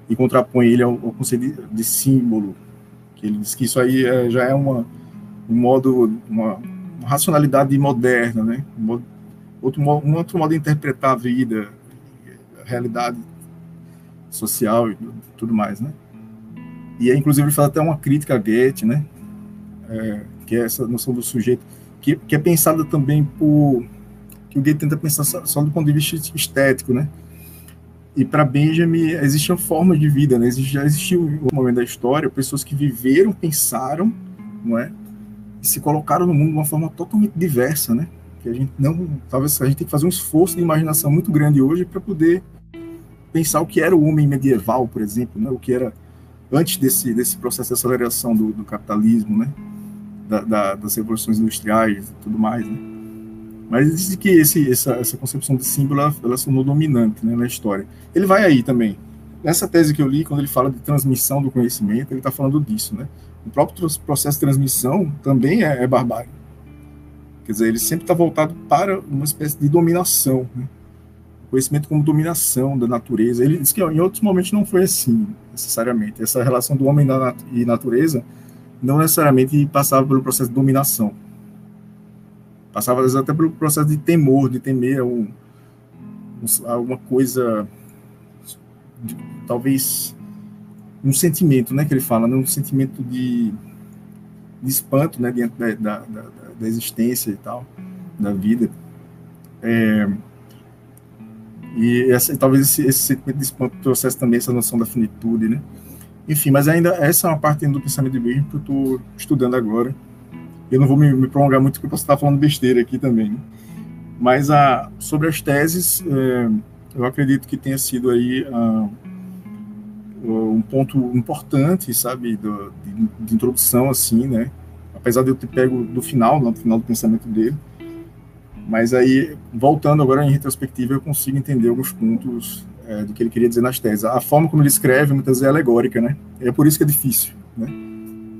e contrapõe ele ao, ao conceito de, de, símbolo, que ele diz que isso aí é, já é uma, um modo, uma, uma racionalidade moderna, né? Um, modo, outro, um outro modo de interpretar a vida, a realidade social e tudo mais, né? E aí, inclusive, ele faz até uma crítica a Goethe, né? É, que é essa noção do sujeito, que, que é pensada também por... que o Goethe tenta pensar só, só do ponto de vista estético, né? E para Benjamin existiam formas de vida, né? Já existiu um momento da história, pessoas que viveram, pensaram, não é? E se colocaram no mundo de uma forma totalmente diversa, né? Que a gente não, talvez a gente tem que fazer um esforço de imaginação muito grande hoje para poder pensar o que era o homem medieval, por exemplo, né? o que era antes desse, desse processo de aceleração do, do capitalismo, né? Da, da, das revoluções industriais e tudo mais. Né? Mas diz que esse, essa, essa concepção de símbolo ela, ela se tornou dominante né, na história. Ele vai aí também. Nessa tese que eu li, quando ele fala de transmissão do conhecimento, ele está falando disso. Né? O próprio processo de transmissão também é, é barbárie. Quer dizer, ele sempre está voltado para uma espécie de dominação. Né? Conhecimento como dominação da natureza. Ele diz que ó, em outros momentos não foi assim, necessariamente. Essa relação do homem e natureza não necessariamente passava pelo processo de dominação Passava vezes até pelo processo de temor, de temer um, um, alguma coisa, de, talvez um sentimento, né, que ele fala, né, um sentimento de, de espanto, né, diante da, da, da, da existência e tal, da vida. É, e essa, talvez esse, esse sentimento de espanto trouxesse também essa noção da finitude, né? Enfim, mas ainda essa é uma parte do pensamento de mesmo que eu estou estudando agora eu não vou me, me prolongar muito porque você está falando besteira aqui também. Né? Mas a, sobre as teses, é, eu acredito que tenha sido aí a, um ponto importante, sabe, do, de, de, introdução, assim, né? Apesar de eu ter pego do final, no final do pensamento dele. Mas aí, voltando agora em retrospectiva, eu consigo entender alguns pontos é, do que ele queria dizer nas teses. A forma como ele escreve, muitas vezes, é alegórica, né? É por isso que é difícil, né?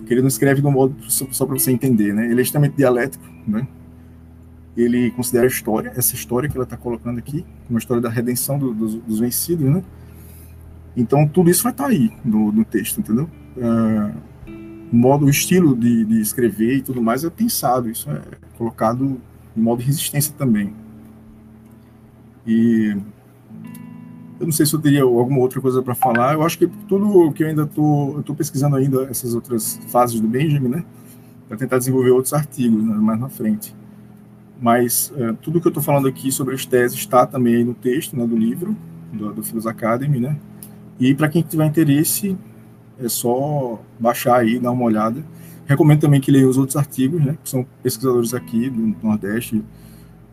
Porque ele não escreve de um modo só, para você entender, né? Ele é extremamente dialético, né? Ele considera a história, essa história que ela está colocando aqui, uma história da redenção do, dos, dos, vencidos, né? Então tudo isso vai estar tá aí no, no, texto, entendeu? Uh, o modo, o estilo de, de, escrever e tudo mais é pensado, isso é colocado em modo de resistência também. E eu não sei se eu teria alguma outra coisa para falar. Eu acho que tudo que eu ainda estou tô, pesquisando ainda essas outras fases do Benjamin, né, para tentar desenvolver outros artigos né, mais na frente. Mas é, tudo que eu estou falando aqui sobre as teses está também no texto, né, do livro do, do Philos Academy, né. E para quem tiver interesse, é só baixar aí, dar uma olhada. Recomendo também que leia os outros artigos, né, que são pesquisadores aqui do Nordeste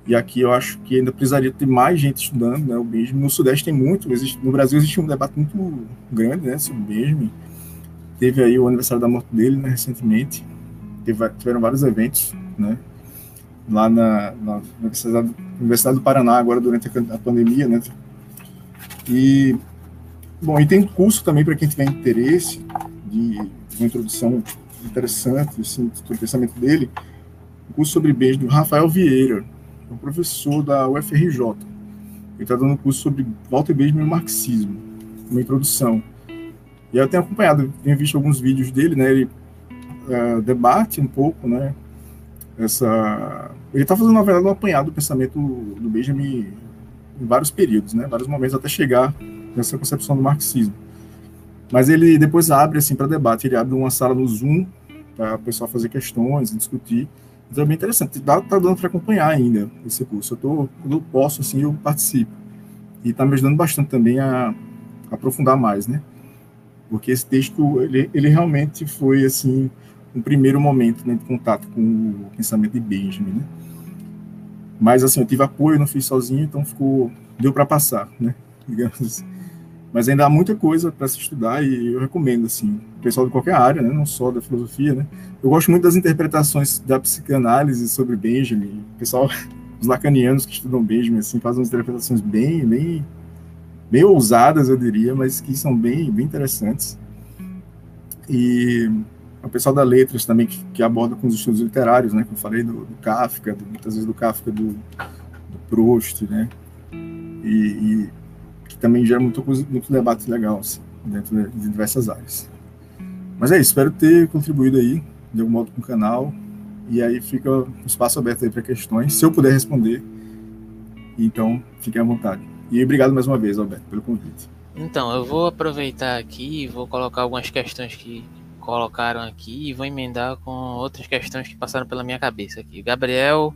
e aqui eu acho que ainda precisaria ter mais gente estudando, né? O Benjamin. No Sudeste tem muito, existe, no Brasil existe um debate muito grande, né? Sobre o Benjamin. Teve aí o aniversário da morte dele, né? Recentemente. Teve, tiveram vários eventos, né? Lá na, na Universidade, Universidade, do Paraná, agora durante a, a pandemia, né? E, bom, e tem curso também para quem tiver interesse de uma introdução interessante, assim, pensamento dele. Um curso sobre Benjamin, do Rafael Vieira um professor da UFRJ. Ele está dando um curso sobre Walter Benjamin e marxismo, uma introdução. E eu tenho acompanhado, tenho visto alguns vídeos dele, né? Ele uh, debate um pouco, né? Essa, ele está fazendo na verdade um apanhado do pensamento do Benjamin em vários períodos, né? Vários momentos até chegar nessa concepção do marxismo. Mas ele depois abre assim para debate. Ele abre uma sala no Zoom para o pessoal fazer questões e discutir. Então é bem interessante. Tá, tá dando para acompanhar ainda esse curso. Eu tô, eu posso, assim, eu participo. E está me ajudando bastante também a, a, aprofundar mais, né? Porque esse texto, ele, ele realmente foi, assim, um primeiro momento né, de contato com o pensamento de Benjamin, né? Mas, assim, eu tive apoio, não fiz sozinho, então ficou, deu para passar, né? Digamos assim. Mas ainda há muita coisa para se estudar e eu recomendo, assim, o pessoal de qualquer área, né, não só da filosofia, né. Eu gosto muito das interpretações da psicanálise sobre Benjamin. Pessoal, os lacanianos que estudam Benjamin, assim, fazem umas interpretações bem, bem, bem ousadas, eu diria, mas que são bem, bem interessantes. E o pessoal da letras também que, que aborda com os estudos literários, né, que eu falei do, do Kafka, do, muitas vezes do Kafka, do, do Proust, né, e, e também gera muito, muito debate legal assim, dentro de diversas áreas. Mas é isso, espero ter contribuído aí de algum modo com o canal. E aí fica o espaço aberto aí para questões, se eu puder responder. Então, fiquem à vontade. E obrigado mais uma vez, Alberto, pelo convite. Então, eu vou aproveitar aqui e vou colocar algumas questões que colocaram aqui e vou emendar com outras questões que passaram pela minha cabeça aqui. Gabriel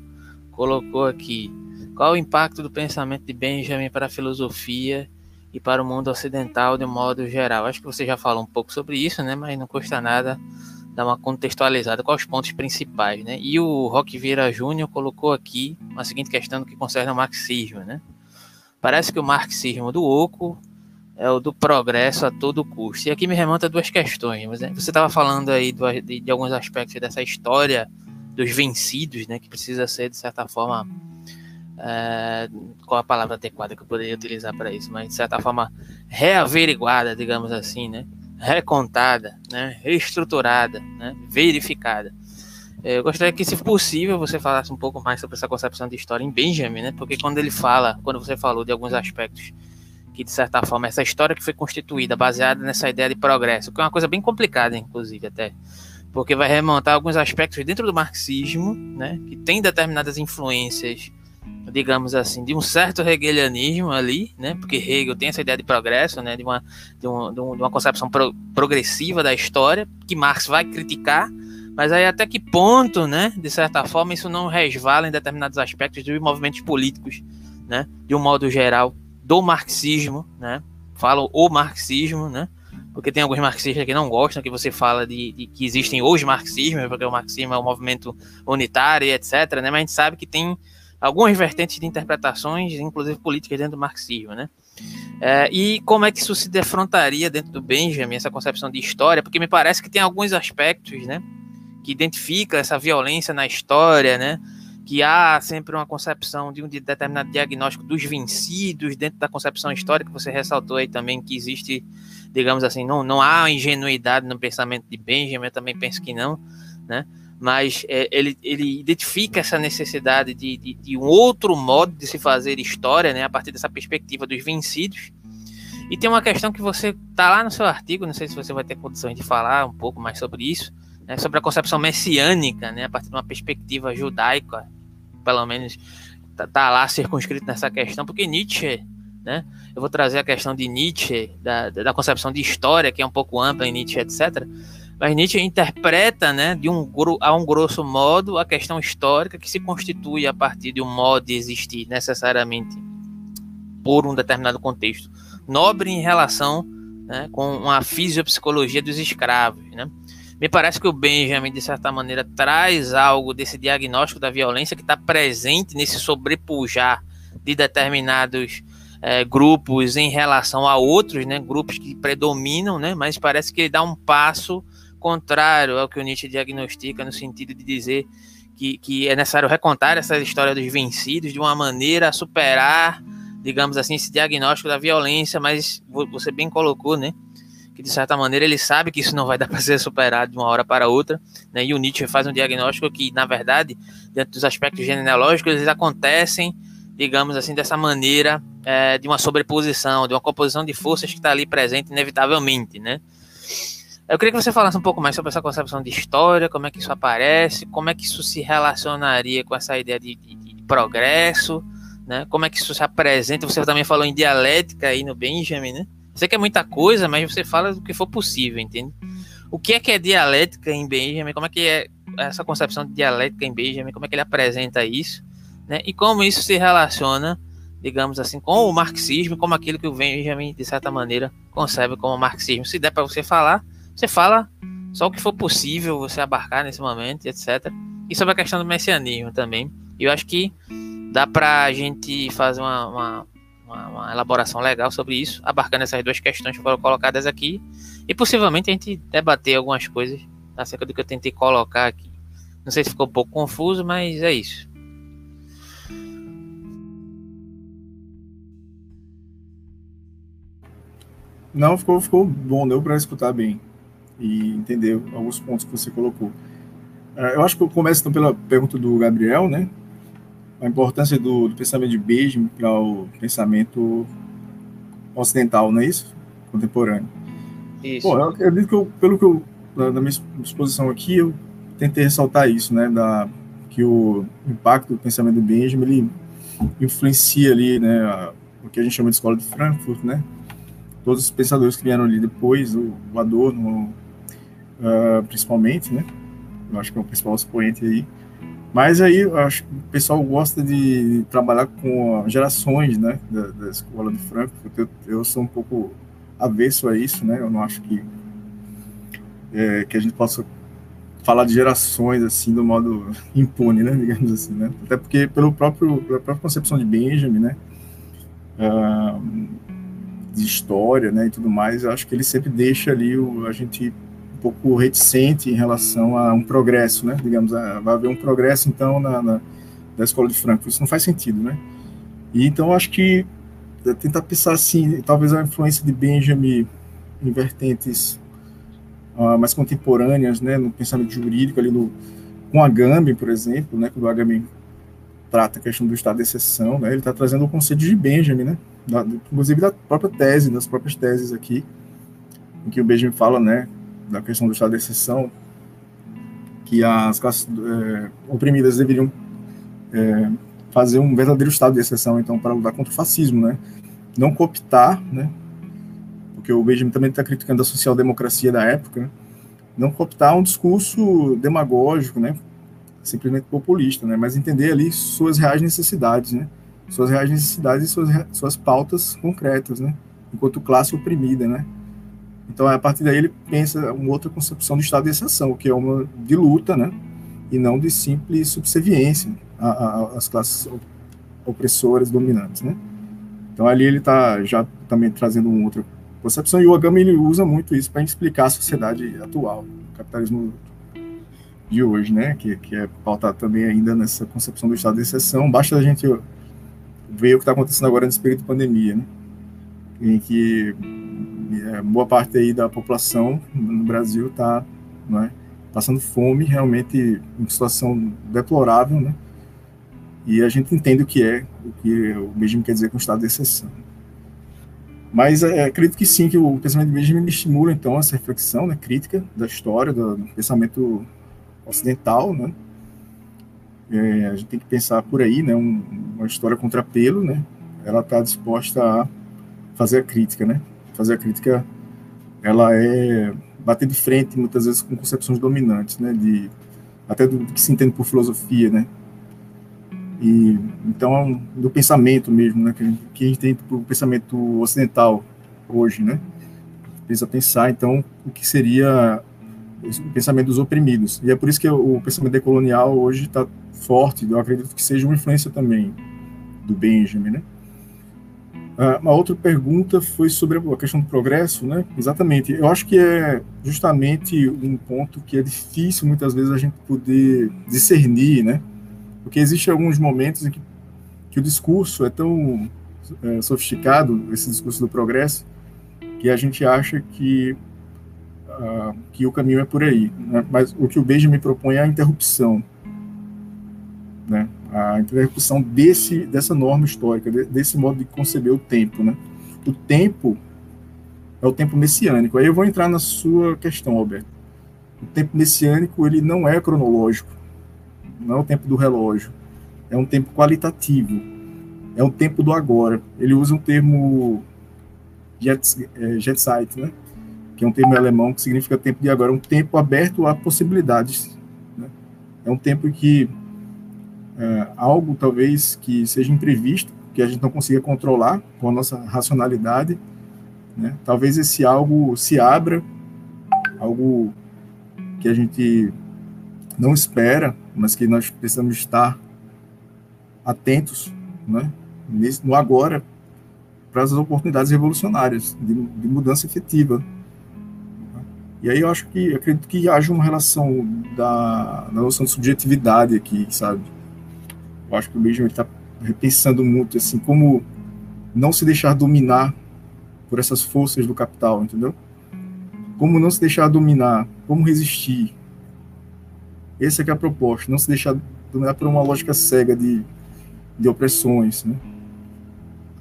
colocou aqui qual o impacto do pensamento de Benjamin para a filosofia e para o mundo ocidental de um modo geral. Acho que você já falou um pouco sobre isso, né? Mas não custa nada dar uma contextualizada com os pontos principais, né? E o Roque Vieira Júnior colocou aqui uma seguinte questão que concerne ao marxismo, né? Parece que o marxismo do oco é o do progresso a todo custo. E aqui me remonta a duas questões. Né? Você estava falando aí do, de, de, alguns aspectos dessa história dos vencidos, né? Que precisa ser, de certa forma, é, qual a palavra adequada que eu poderia utilizar para isso, mas de certa forma reaveriguada, digamos assim, né? Recontada, né? Reestruturada, né? Verificada. É, eu gostaria que, se possível, você falasse um pouco mais sobre essa concepção de história em Benjamin, né? Porque quando ele fala, quando você falou de alguns aspectos que, de certa forma, essa história que foi constituída baseada nessa ideia de progresso, que é uma coisa bem complicada, inclusive, até, porque vai remontar alguns aspectos dentro do marxismo, né? Que tem determinadas influências digamos assim, de um certo hegelianismo ali, né? Porque Hegel tem essa ideia de progresso, né? De uma, de, um, de uma concepção pro, progressiva da história, que Marx vai criticar, mas aí até que ponto, né? De certa forma, isso não resvala em determinados aspectos dos movimentos políticos, né? De um modo geral, do marxismo, né? Falo o marxismo, né? Porque tem alguns marxistas que não gostam que você fala de, de que existem os marxismos, porque o marxismo é um movimento unitário e etc, né? Mas a gente sabe que tem algumas vertentes de interpretações, inclusive políticas dentro do marxismo, né? É, e como é que isso se defrontaria dentro do Benjamin, essa concepção de história? Porque me parece que tem alguns aspectos, né, que identifica essa violência na história, né? Que há sempre uma concepção de um determinado diagnóstico dos vencidos dentro da concepção histórica. Você ressaltou aí também que existe, digamos assim, não, não há ingenuidade no pensamento de Benjamin. Eu também penso que não, né? Mas é, ele, ele identifica essa necessidade de, de, de, um outro modo de se fazer história, né, a partir dessa perspectiva dos vencidos. E tem uma questão que você está lá no seu artigo, não sei se você vai ter condições de falar um pouco mais sobre isso, né, sobre a concepção messiânica, né, a partir de uma perspectiva judaica, pelo menos está tá lá circunscrito nessa questão, porque Nietzsche, né, eu vou trazer a questão de Nietzsche, da, da concepção de história, que é um pouco ampla em Nietzsche, etc., mas Nietzsche interpreta, né, de um, a um grosso modo, a questão histórica que se constitui a partir de um modo de existir necessariamente por um determinado contexto nobre em relação né, com a fisiopsicologia dos escravos. Né? Me parece que o Benjamin, de certa maneira, traz algo desse diagnóstico da violência que está presente nesse sobrepujar de determinados é, grupos em relação a outros, né, grupos que predominam, né, mas parece que ele dá um passo contrário ao que o Nietzsche diagnostica, no sentido de dizer que, que é necessário recontar essa história dos vencidos de uma maneira a superar, digamos assim, esse diagnóstico da violência, mas você bem colocou, né? Que de certa maneira ele sabe que isso não vai dar para ser superado de uma hora para outra, né? E o Nietzsche faz um diagnóstico que, na verdade, dentro dos aspectos genealógicos, eles acontecem, digamos assim, dessa maneira é, de uma sobreposição, de uma composição de forças que está ali presente inevitavelmente, né? Eu queria que você falasse um pouco mais sobre essa concepção de história, como é que isso aparece, como é que isso se relacionaria com essa ideia de, de, de progresso, né? Como é que isso se apresenta? Você também falou em dialética aí no Benjamin, né? Sei que é muita coisa, mas você fala do que for possível, entende? O que é que é dialética em Benjamin? Como é que é essa concepção de dialética em Benjamin? Como é que ele apresenta isso? Né? E como isso se relaciona, digamos assim, com o marxismo, como aquilo que o Benjamin, de certa maneira, concebe como marxismo? Se der para você falar, você fala só o que for possível você abarcar nesse momento, etc. E sobre a questão do messianismo também. Eu acho que dá para a gente fazer uma, uma, uma, uma, elaboração legal sobre isso, abarcando essas duas questões que foram colocadas aqui. E possivelmente a gente debater algumas coisas acerca do que eu tentei colocar aqui. Não sei se ficou um pouco confuso, mas é isso. Não, ficou, ficou bom, deu para escutar bem e entender alguns pontos que você colocou. É, eu acho que eu começo então pela pergunta do Gabriel, né? A importância do, do pensamento de Benjamin para o pensamento ocidental, não é isso? Contemporâneo. Isso. Bom, eu acredito que eu, pelo que eu, na, minha exposição aqui, eu tentei ressaltar isso, né? Da, que o impacto do pensamento de Benjamin ele influencia ali, né? A, o que a gente chama de escola de Frankfurt, né? Todos os pensadores que vieram ali depois, o, o Adorno, uh, principalmente, né? Eu acho que é o principal expoente aí. Mas aí acho que o pessoal gosta de trabalhar com gerações, né, da, da escola de Frankfurt. Eu, eu, sou um pouco avesso a isso, né? Eu não acho que é, que a gente possa falar de gerações assim do modo impune, né, digamos assim, né? Até porque pelo próprio pela própria concepção de Benjamin, né? Uh, de história, né, e tudo mais, eu acho que ele sempre deixa ali o, a gente pouco reticente em relação a um progresso, né? Digamos, vai haver um progresso então na, na, da escola de Frankfurt. Isso não faz sentido, né? E então acho que é tentar pensar assim, talvez a influência de Benjamin em vertentes uh, mais contemporâneas, né, no pensamento jurídico ali no com Agamben, por exemplo, né, quando o Agamben trata a questão do estado de exceção, né, ele está trazendo o conceito de Benjamin, né, da, inclusive da própria tese, das próprias teses aqui, em que o Benjamin fala, né, da questão do estado de exceção, que as classes é, oprimidas deveriam é, fazer um verdadeiro estado de exceção, então, para lutar contra o fascismo, né? Não cooptar, né? Porque o Benjamin também está criticando a social-democracia da época, né? não cooptar um discurso demagógico, né? Simplesmente populista, né? Mas entender ali suas reais necessidades, né? Suas reais necessidades e suas, suas pautas concretas, né? Enquanto classe oprimida, né? Então, a partir daí, ele pensa uma outra concepção do estado de exceção, que é uma de luta, né? E não de simples subserviência às classes opressoras dominantes, né? Então, ali ele está já também trazendo uma outra concepção, e o Agama ele usa muito isso para explicar a sociedade atual, o capitalismo de hoje, né? Que, que é pautado também ainda nessa concepção do estado de exceção. Basta a gente ver o que está acontecendo agora nesse período de pandemia, né? Em que é, boa parte aí da população no Brasil está é, passando fome, realmente em situação deplorável, né? E a gente entende o que é, o que o Benjamin quer dizer com estado de exceção. Mas é, acredito que sim, que o pensamento de Benjamin estimula, então, essa reflexão né, crítica da história, do, do pensamento ocidental, né? É, a gente tem que pensar por aí, né? Um, uma história contra pelo, né? Ela está disposta a fazer a crítica, né? Fazer a crítica, ela é bater de frente muitas vezes com concepções dominantes, né, de até do, que se entende por filosofia, né, e então do pensamento mesmo, né, que a gente, que a gente tem o pensamento ocidental hoje, né, precisa pensar então o que seria o pensamento dos oprimidos. E é por isso que o pensamento decolonial hoje está forte, eu acredito que seja uma influência também do Benjamin, né, Uh, uma outra pergunta foi sobre a questão do progresso, né? Exatamente. Eu acho que é justamente um ponto que é difícil muitas vezes a gente poder discernir, né? Porque existem alguns momentos em que, que o discurso é tão é, sofisticado, esse discurso do progresso, que a gente acha que uh, que o caminho é por aí. Né? Mas o que o Benjamin propõe é a interrupção, né? A interrupção desse, dessa norma histórica, desse modo de conceber o tempo. Né? O tempo é o tempo messiânico. Aí eu vou entrar na sua questão, Alberto. O tempo messiânico ele não é cronológico, não é o tempo do relógio, é um tempo qualitativo, é um tempo do agora. Ele usa um termo jet, é, Jetzeit, né? que é um termo alemão que significa tempo de agora, um tempo aberto a possibilidades. Né? É um tempo que é, algo talvez que seja imprevisto, que a gente não consiga controlar com a nossa racionalidade, né? talvez esse algo se abra, algo que a gente não espera, mas que nós precisamos estar atentos né? no agora para as oportunidades revolucionárias de, de mudança efetiva. E aí eu acho que acredito que haja uma relação da, da noção de subjetividade aqui, sabe? Eu acho que o Benjamin está repensando muito, assim, como não se deixar dominar por essas forças do capital, entendeu? Como não se deixar dominar, como resistir. Essa é, é a proposta, não se deixar dominar por uma lógica cega de, de opressões, né?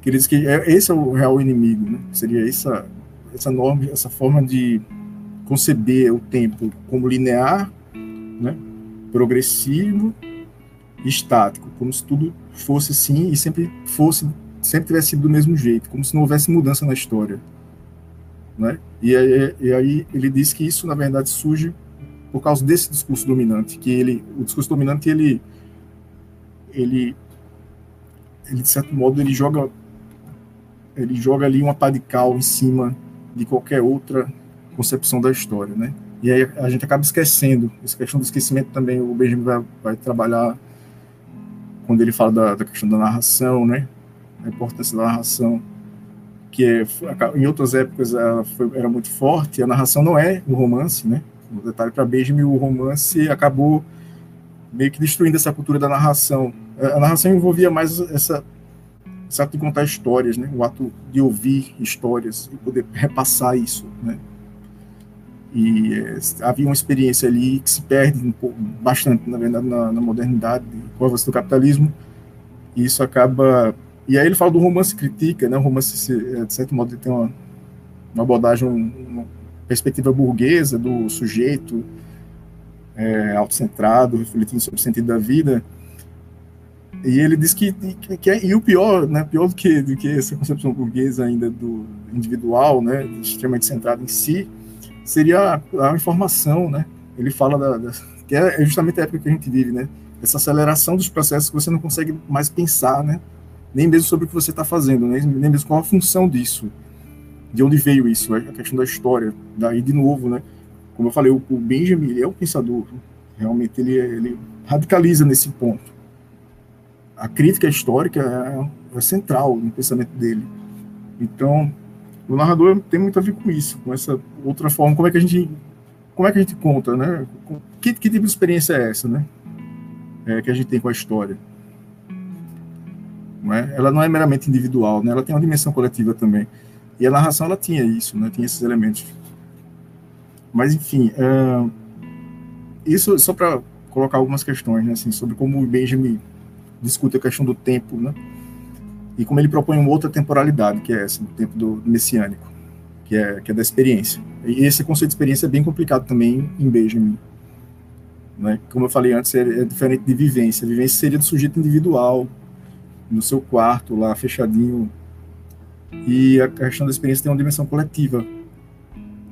Que ele diz que é, esse é o real inimigo, né? Seria essa, essa norma, essa forma de conceber o tempo como linear, né? progressivo estático, como se tudo fosse assim e sempre fosse, sempre tivesse sido do mesmo jeito, como se não houvesse mudança na história. Né? E, aí, e aí ele diz que isso, na verdade, surge por causa desse discurso dominante, que ele, o discurso dominante, ele, ele, ele de certo modo, ele joga, ele joga ali uma pá de cal em cima de qualquer outra concepção da história, né? E aí a gente acaba esquecendo, essa questão do esquecimento também o Benjamin vai, vai trabalhar quando ele fala da, da, questão da narração, né? A importância da narração, que é, em outras épocas foi, era muito forte. A narração não é o romance, né? Um detalhe para Benjamin, o romance acabou meio que destruindo essa cultura da narração. A narração envolvia mais essa esse ato de contar histórias, né? O ato de ouvir histórias e poder repassar isso, né? E é, havia uma experiência ali que se perde um pouco, bastante, na verdade, na, na modernidade, com o avanço do capitalismo. E isso acaba. E aí ele fala do romance critica, né? O romance, é, de certo modo, tem uma, uma abordagem, uma perspectiva burguesa do sujeito é, autocentrado, refletindo sobre o sentido da vida. E ele diz que, que, que é, e o pior, né, pior do que, do que essa concepção burguesa ainda do individual, né, extremamente centrado em si, seria a, informação, né? Ele fala da, da, que é justamente a época que a gente vive, né? Essa aceleração dos processos que você não consegue mais pensar, né? Nem mesmo sobre o que você está fazendo, né? nem mesmo qual a função disso, de onde veio isso, a questão da história. Daí, de novo, né? Como eu falei, o, o Benjamin ele é um pensador, realmente ele, ele radicaliza nesse ponto. A crítica histórica é, é central no pensamento dele. Então, o narrador tem muito a ver com isso, com essa outra forma, como é que a gente, como é que a gente conta, né? Que, que tipo de experiência é essa, né? É, que a gente tem com a história. Não é? Ela não é meramente individual, né? Ela tem uma dimensão coletiva também. E a narração ela tinha isso, né? Tinha esses elementos. Mas enfim, uh, isso só para colocar algumas questões, né? Assim, sobre como o Benjamin discute a questão do tempo, né? E como ele propõe uma outra temporalidade, que é essa, do tempo do messiânico, que é, que é da experiência. E esse conceito de experiência é bem complicado também em Benjamin. Né? Como eu falei antes, é, é diferente de vivência. A vivência seria do sujeito individual, no seu quarto, lá fechadinho. E a questão da experiência tem uma dimensão coletiva,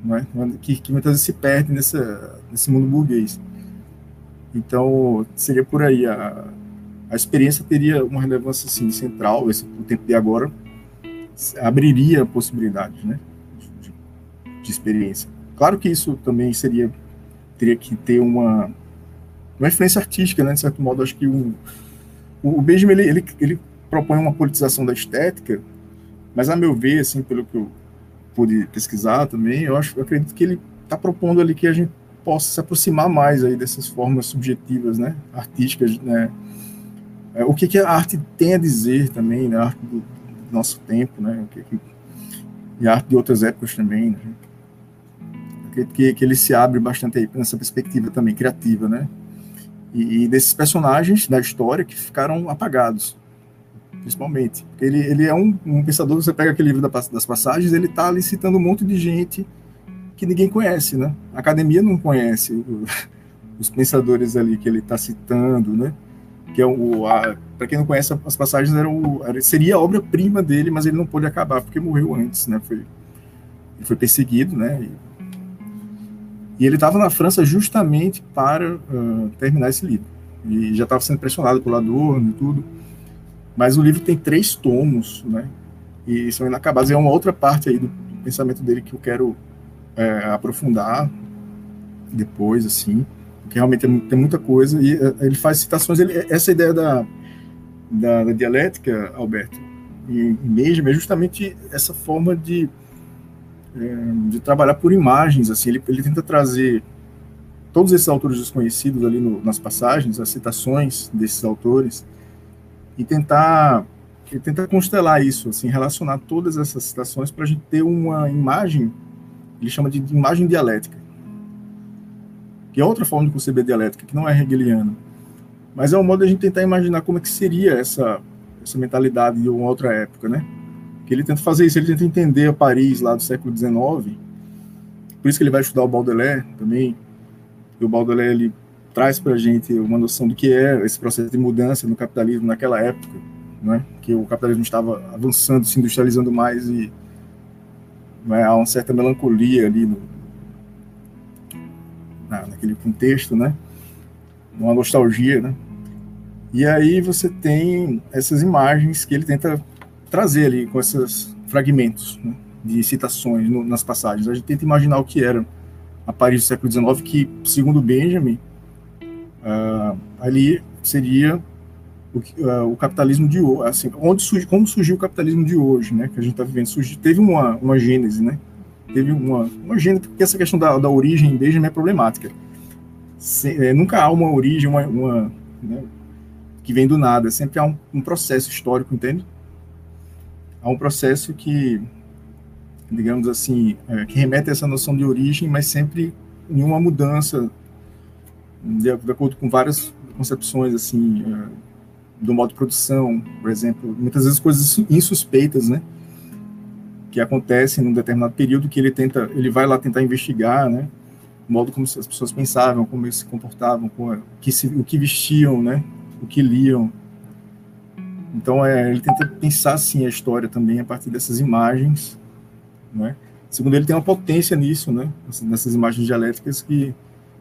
né? que, que muitas vezes se perde nessa, nesse mundo burguês. Então, seria por aí a, a experiência teria uma relevância assim, central, esse, o tempo de agora abriria possibilidades né, de, de, experiência. Claro que isso também seria teria que ter uma, uma influência artística, né, de certo modo, acho que o, o Benjamin ele, ele, ele propõe uma politização da estética, mas a meu ver, assim, pelo que eu pude pesquisar também, eu acho, eu acredito que ele está propondo ali que a gente possa se aproximar mais aí dessas formas subjetivas, né, artísticas, né, é, o que, que, a arte tem a dizer também, né, a arte do, do nosso tempo, né, o que, que, e a arte de outras épocas também, né, que, que ele se abre bastante aí nessa perspectiva também criativa, né, e, e desses personagens da história que ficaram apagados, principalmente, porque ele, ele é um, um pensador, você pega aquele livro das passagens, ele está ali citando um monte de gente que ninguém conhece, né, a academia não conhece o, os pensadores ali que ele está citando, né, que é o para quem não conhece as passagens era o, seria a obra-prima dele, mas ele não pôde acabar porque morreu antes, né? Foi ele foi perseguido, né? E, e ele estava na França justamente para uh, terminar esse livro. E já estava sendo pressionado pelo Adorno e tudo. Mas o livro tem três tomos, né? E são inacabados. É uma outra parte aí do, do pensamento dele que eu quero é, aprofundar depois, assim que realmente tem muita coisa, e eh, ele faz citações, ele, essa ideia da, da, da dialética, Alberto, e, mesmo, é justamente essa forma de, é, de trabalhar por imagens, assim, ele, ele tenta trazer todos esses autores desconhecidos ali no, nas passagens, as citações desses autores, e tentar ele tenta constelar isso, assim, relacionar todas essas citações para a gente ter uma imagem, ele chama de imagem dialética que é outra forma de conceber dialética, que não é hegeliana. Mas é um modo de a gente tentar imaginar como é que seria essa, essa mentalidade de uma outra época, né? Que ele tenta fazer isso, ele tenta entender a Paris lá do século XIX, por isso que ele vai estudar o Baudelaire também, e o Baudelaire ele traz para a gente uma noção do que é esse processo de mudança no capitalismo naquela época, né? Que o capitalismo estava avançando, se industrializando mais e né, há uma certa melancolia ali no, na, naquele contexto, né? Uma nostalgia, né? E aí você tem essas imagens que ele tenta trazer ali com esses fragmentos né, de citações no, nas passagens. A gente tenta imaginar o que era a Paris do século XIX, que, segundo Benjamin, uh, ali seria o, uh, o, capitalismo de hoje, assim, onde como surgiu o capitalismo de hoje, né, que a gente está vivendo. Surgiu, teve uma, uma gênese, né, teve uma, gênese, porque essa questão da, da origem em Benjamin é problemática. Se, é, nunca há uma origem, uma, uma né, que vem do nada, sempre há um, um processo histórico, entende? Há um processo que, digamos assim, é, que remete a essa noção de origem, mas sempre em uma mudança, de, de acordo com várias concepções, assim, é, do modo de produção, por exemplo, muitas vezes coisas insuspeitas, né? Que acontecem num determinado período que ele tenta, ele vai lá tentar investigar, né? O modo como as pessoas pensavam, como eles se comportavam, como, que se, o que vestiam, né? O que liam. Então, é, ele tenta pensar, assim, a história também a partir dessas imagens, né? Segundo ele, tem uma potência nisso, né? Nessas imagens dialéticas que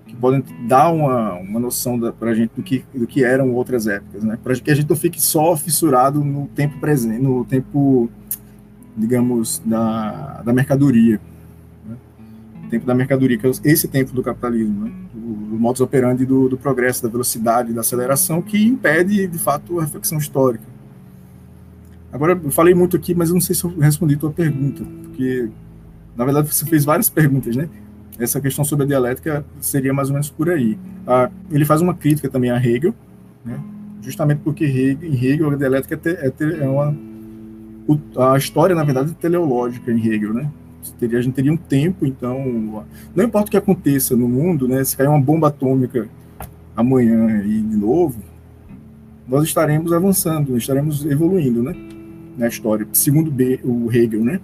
que podem dar uma, uma noção para a gente do que, do que eram outras épocas, né? Para que a gente não fique só fissurado no tempo presente, no tempo, digamos, da, da mercadoria. Né? Tempo da mercadoria, que é esse tempo do capitalismo, né? o, o modus operandi do, do progresso, da velocidade, da aceleração, que impede, de fato, a reflexão histórica. Agora, eu falei muito aqui, mas eu não sei se eu respondi a tua pergunta, porque, na verdade, você fez várias perguntas, né? essa questão sobre a dialética seria mais ou menos por aí. Ah, ele faz uma crítica também a Hegel, né? justamente porque Hegel, em Hegel a dialética é, é, é uma a história na verdade é teleológica em Hegel, né? Teria, a gente teria um tempo, então não importa o que aconteça no mundo, né? Se cair uma bomba atômica amanhã e de novo, nós estaremos avançando, estaremos evoluindo, né? Na história, segundo B, o Hegel, né?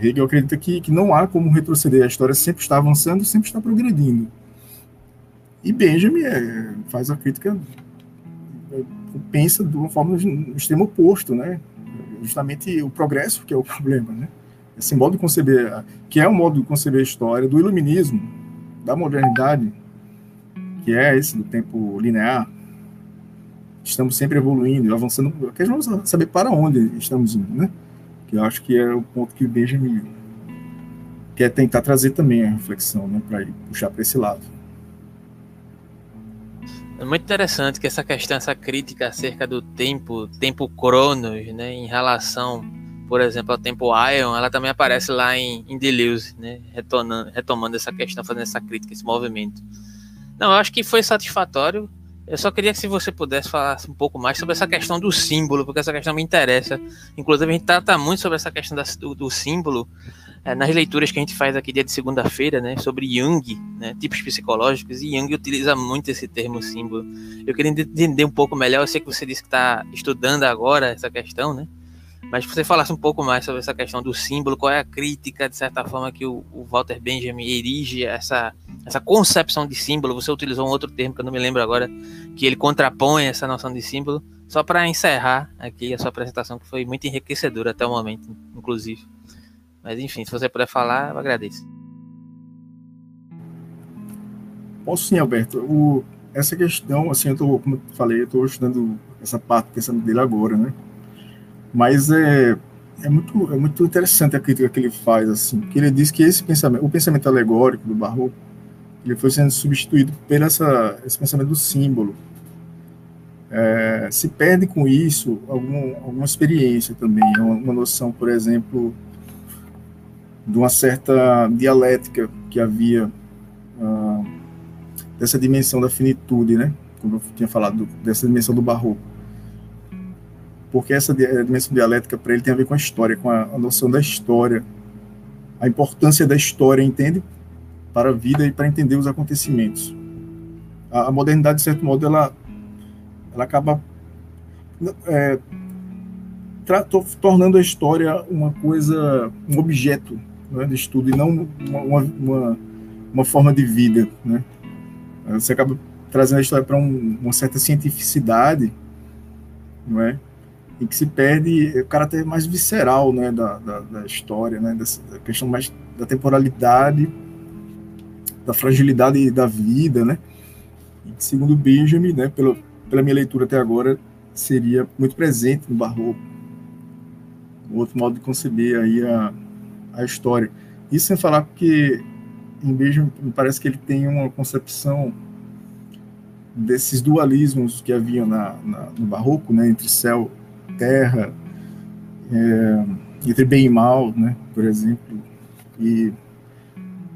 Hegel acredita que, que não há como retroceder, a história sempre está avançando, sempre está progredindo. E Benjamin é, faz a crítica, é, pensa de uma forma no extremo oposto, né? Justamente o progresso que é o problema, né? Esse modo de conceber, que é o modo de conceber a história do iluminismo, da modernidade, que é esse do tempo linear. Estamos sempre evoluindo, avançando, porque vamos saber para onde estamos indo, né? que eu acho que é o ponto que o Benjamin quer tentar trazer também a reflexão, né, para puxar para esse lado. É muito interessante que essa questão, essa crítica acerca do tempo, tempo Cronos, né, em relação, por exemplo, ao tempo Ion, ela também aparece lá em, em Deleuze, né, retornando, retomando essa questão, fazendo essa crítica, esse movimento. Não, eu acho que foi satisfatório eu só queria que se você pudesse falar um pouco mais sobre essa questão do símbolo, porque essa questão me interessa. Inclusive, a gente trata muito sobre essa questão do, do, símbolo é, nas leituras que a gente faz aqui dia de segunda-feira, né? Sobre Jung, né, tipos psicológicos, e Jung utiliza muito esse termo símbolo. Eu queria entender um pouco melhor, eu sei que você disse que está estudando agora essa questão, né? Mas se você falasse um pouco mais sobre essa questão do símbolo, qual é a crítica, de certa forma, que o, o Walter Benjamin erige essa, essa concepção de símbolo. Você utilizou um outro termo que eu não me lembro agora, que ele contrapõe essa noção de símbolo. Só para encerrar aqui a sua apresentação, que foi muito enriquecedora até o momento, inclusive. Mas enfim, se você puder falar, eu agradeço. Posso sim, Alberto. O, essa questão, assim, eu tô, como eu falei, eu estou estudando essa parte, pensando dele agora, né? Mas é, é, muito, é muito interessante a crítica que ele faz, assim, que ele diz que esse pensamento, o pensamento alegórico do Barroco, ele foi sendo substituído por essa, esse pensamento do símbolo. É, se perde com isso algum, alguma experiência também, uma, uma noção, por exemplo, de uma certa dialética que havia uh, dessa dimensão da finitude, né? Como eu tinha falado, dessa dimensão do barroco porque essa dimensão dialética para ele tem a ver com a história, com a, a, noção da história, a importância da história, entende? Para a vida e para entender os acontecimentos. A, a modernidade, de certo modo, ela, ela acaba é, tornando a história uma coisa, um objeto né, de estudo e não uma, uma, uma forma de vida. Né? Você acaba trazendo a história para um, uma certa cientificidade, não é? em que se perde o caráter mais visceral né, da, da, da história, né, dessa questão mais da temporalidade, da fragilidade da vida, né, e segundo Benjamin, né, pela, pela minha leitura até agora, seria muito presente no Barroco, outro modo de conceber aí a, a história. Isso sem falar que em Benjamin me parece que ele tem uma concepção desses dualismos que haviam na, na, no Barroco, né, entre céu terra, é, entre bem e mal, né, por exemplo, e,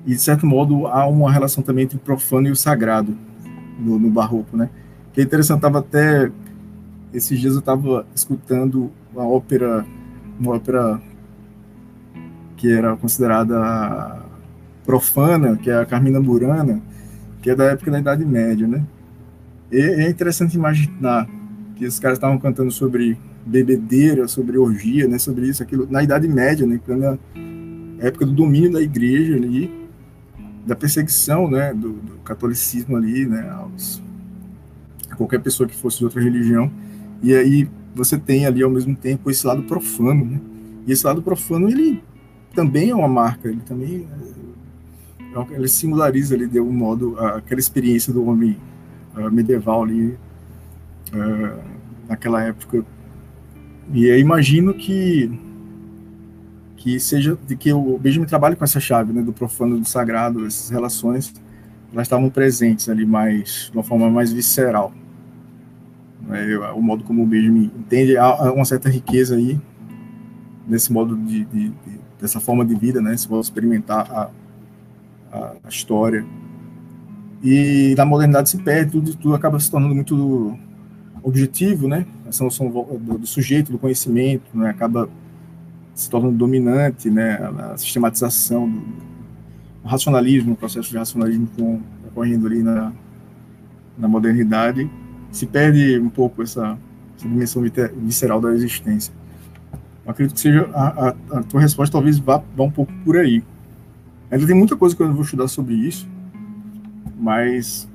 e, de certo modo há uma relação também entre o profano e o sagrado. no, no barroco, né? Que é interessante, estava até esses dias eu estava escutando uma ópera, uma ópera que era considerada profana, que é a Carmina Burana, que é da época da Idade Média, né? E é interessante imaginar que os caras estavam cantando sobre bebedeira, sobre orgia, né? Sobre isso, aquilo na Idade Média, né? Na época do domínio da Igreja ali, da perseguição, né? Do, do catolicismo ali, né? Aos, a qualquer pessoa que fosse de outra religião. E aí você tem ali ao mesmo tempo esse lado profano, né? E esse lado profano ele também é uma marca, ele também é, ele singulariza ali de algum modo aquela experiência do homem uh, medieval ali uh, naquela época. E eu imagino que que seja de que o Benjamin trabalhe com essa chave, né, do profano do sagrado, essas relações, elas estavam presentes ali mais de uma forma mais visceral. Né, o modo como o Benjamin entende há uma certa riqueza aí nesse modo de, de, de dessa forma de vida, né, de experimentar a, a, a história. E na modernidade se perde, tudo, tudo acaba se tornando muito objetivo, né? Essa noção do, do sujeito, do conhecimento, né? acaba se tornando dominante, né? A sistematização do, do racionalismo, o processo de racionalismo com, ocorrendo ali na, na modernidade, se perde um pouco essa, essa dimensão visceral da existência. Eu acredito que seja a, a, a, tua resposta talvez vá, vá um pouco por aí. Ainda tem muita coisa que eu vou estudar sobre isso, mas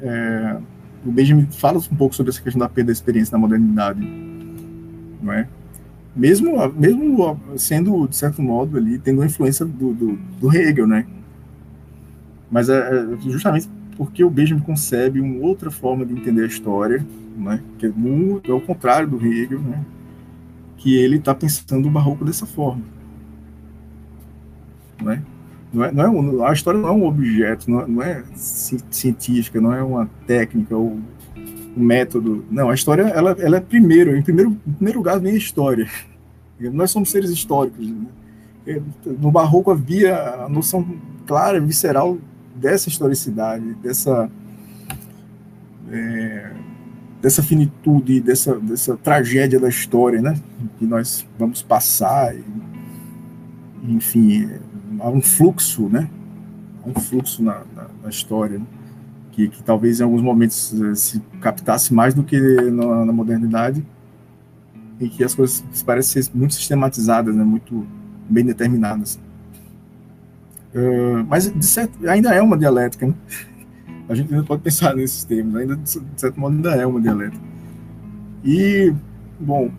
é, o Benjamin fala um pouco sobre essa questão da perda da experiência na modernidade, não é? Mesmo, mesmo sendo, de certo modo, ali, tendo uma influência do, do, do Hegel, né? Mas é, é justamente porque o Benjamin concebe uma outra forma de entender a história, né? que é, muito, é o contrário do Hegel, né? Que ele está pensando o barroco dessa forma. Não é, não é um, a história não é um objeto, não é, não é científica, não é uma técnica ou um método. Não, a história ela, ela é primeiro, em primeiro, em primeiro lugar vem a história. Nós somos seres históricos. Né? É, no Barroco havia a noção clara, visceral dessa historicidade, dessa é, dessa finitude, dessa, dessa tragédia da história, né? Que nós vamos passar, e, enfim, há um fluxo, né? Há um fluxo na, na, na história, né? que, que, talvez em alguns momentos eh, se captasse mais do que na, na modernidade e que as coisas parecem ser muito sistematizadas, né? Muito bem determinadas. Uh, mas certo, ainda é uma dialética, né? A gente ainda pode pensar nesses termos, ainda de certo modo ainda é uma dialética. E, bom,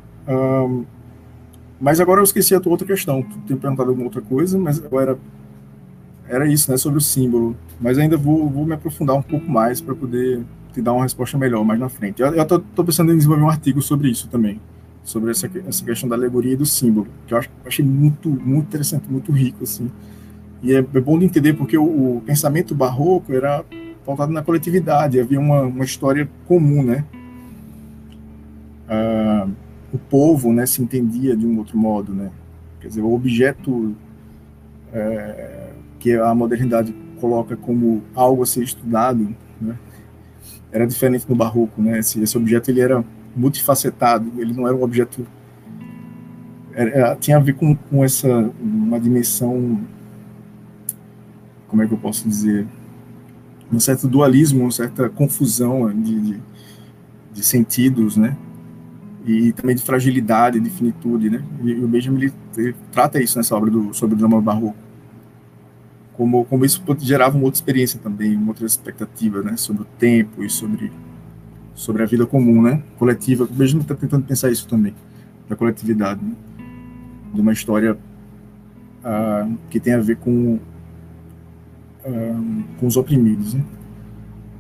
mas agora eu esqueci a tua outra questão. Tu tinha perguntado alguma outra coisa, mas agora era isso, né, sobre o símbolo. Mas ainda vou, vou me aprofundar um pouco mais para poder te dar uma resposta melhor mais na frente. Eu estou pensando em desenvolver um artigo sobre isso também, sobre essa, essa questão da alegoria e do símbolo, que eu acho, achei muito, muito interessante, muito rico, assim. E é, é bom de entender porque o, pensamento barroco era pautado na coletividade, havia uma, uma história comum, né? Ah, o povo né, se entendia de um outro modo. Né? Quer dizer, o objeto é, que a modernidade coloca como algo a ser estudado né, era diferente no barroco. Né? Esse, esse objeto ele era multifacetado, ele não era um objeto. Era, tinha a ver com, com essa uma dimensão. Como é que eu posso dizer? Um certo dualismo, uma certa confusão de, de, de sentidos, né? e também de fragilidade, de finitude, né? E o Benjamin ele, trata isso nessa obra do sobre o drama barroco, como como isso gerava uma outra experiência também, uma outra expectativa, né? Sobre o tempo e sobre sobre a vida comum, né? Coletiva. O Benjamin está tentando pensar isso também, da coletividade, né? de uma história uh, que tem a ver com com os oprimidos, né?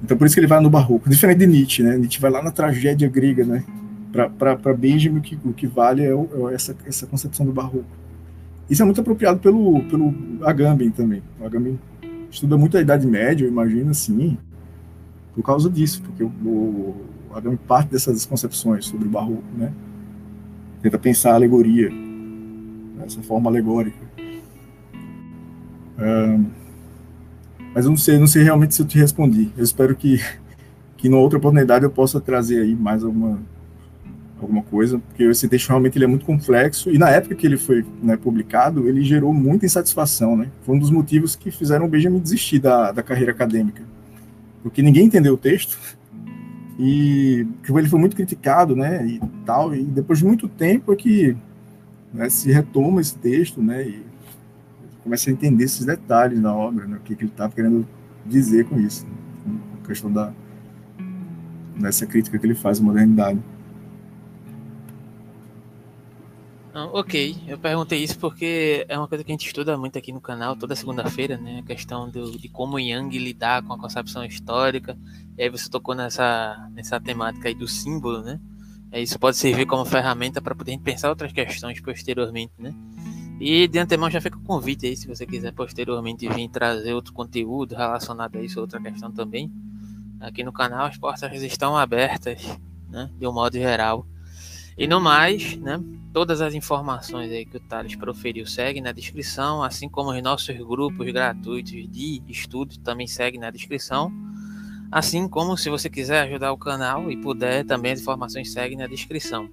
Então por isso que ele vai no barroco, diferente de Nietzsche, né? Nietzsche vai lá na tragédia grega, né? para Benjamin, o que, o que vale é, o, é, essa, essa concepção do barroco. Isso é muito apropriado pelo, pelo Agamben também. O Agamben estuda muito a Idade Média, eu imagino, assim, por causa disso, porque o, o, Agamben parte dessas concepções sobre o barroco, né? Tenta pensar a alegoria, essa forma alegórica. Um, mas eu não sei, não sei realmente se eu te respondi. Eu espero que que numa outra oportunidade eu possa trazer aí mais alguma alguma coisa, porque esse texto realmente ele é muito complexo e na época que ele foi né, publicado, ele gerou muita insatisfação, né? Foi um dos motivos que fizeram o Benjamin desistir da, da carreira acadêmica, porque ninguém entendeu o texto e ele foi muito criticado, né? E tal e depois de muito tempo é que né, se retoma esse texto, né? E começa a entender esses detalhes da obra, né, o que, que ele estava querendo dizer com isso, né, a questão da dessa crítica que ele faz à modernidade. Ok, eu perguntei isso porque é uma coisa que a gente estuda muito aqui no canal toda segunda-feira, né? A questão do, de como Yang lidar com a concepção histórica. E aí você tocou nessa, nessa temática aí do símbolo, né? Isso pode servir como ferramenta para poder pensar outras questões posteriormente, né? E de antemão já fica o convite aí, se você quiser posteriormente vir trazer outro conteúdo relacionado a isso, outra questão também. Aqui no canal as portas estão abertas, né? De um modo geral. E no mais, né? Todas as informações aí que o Thales proferiu seguem na descrição, assim como os nossos grupos gratuitos de estudo também seguem na descrição. Assim como se você quiser ajudar o canal e puder, também as informações seguem na descrição.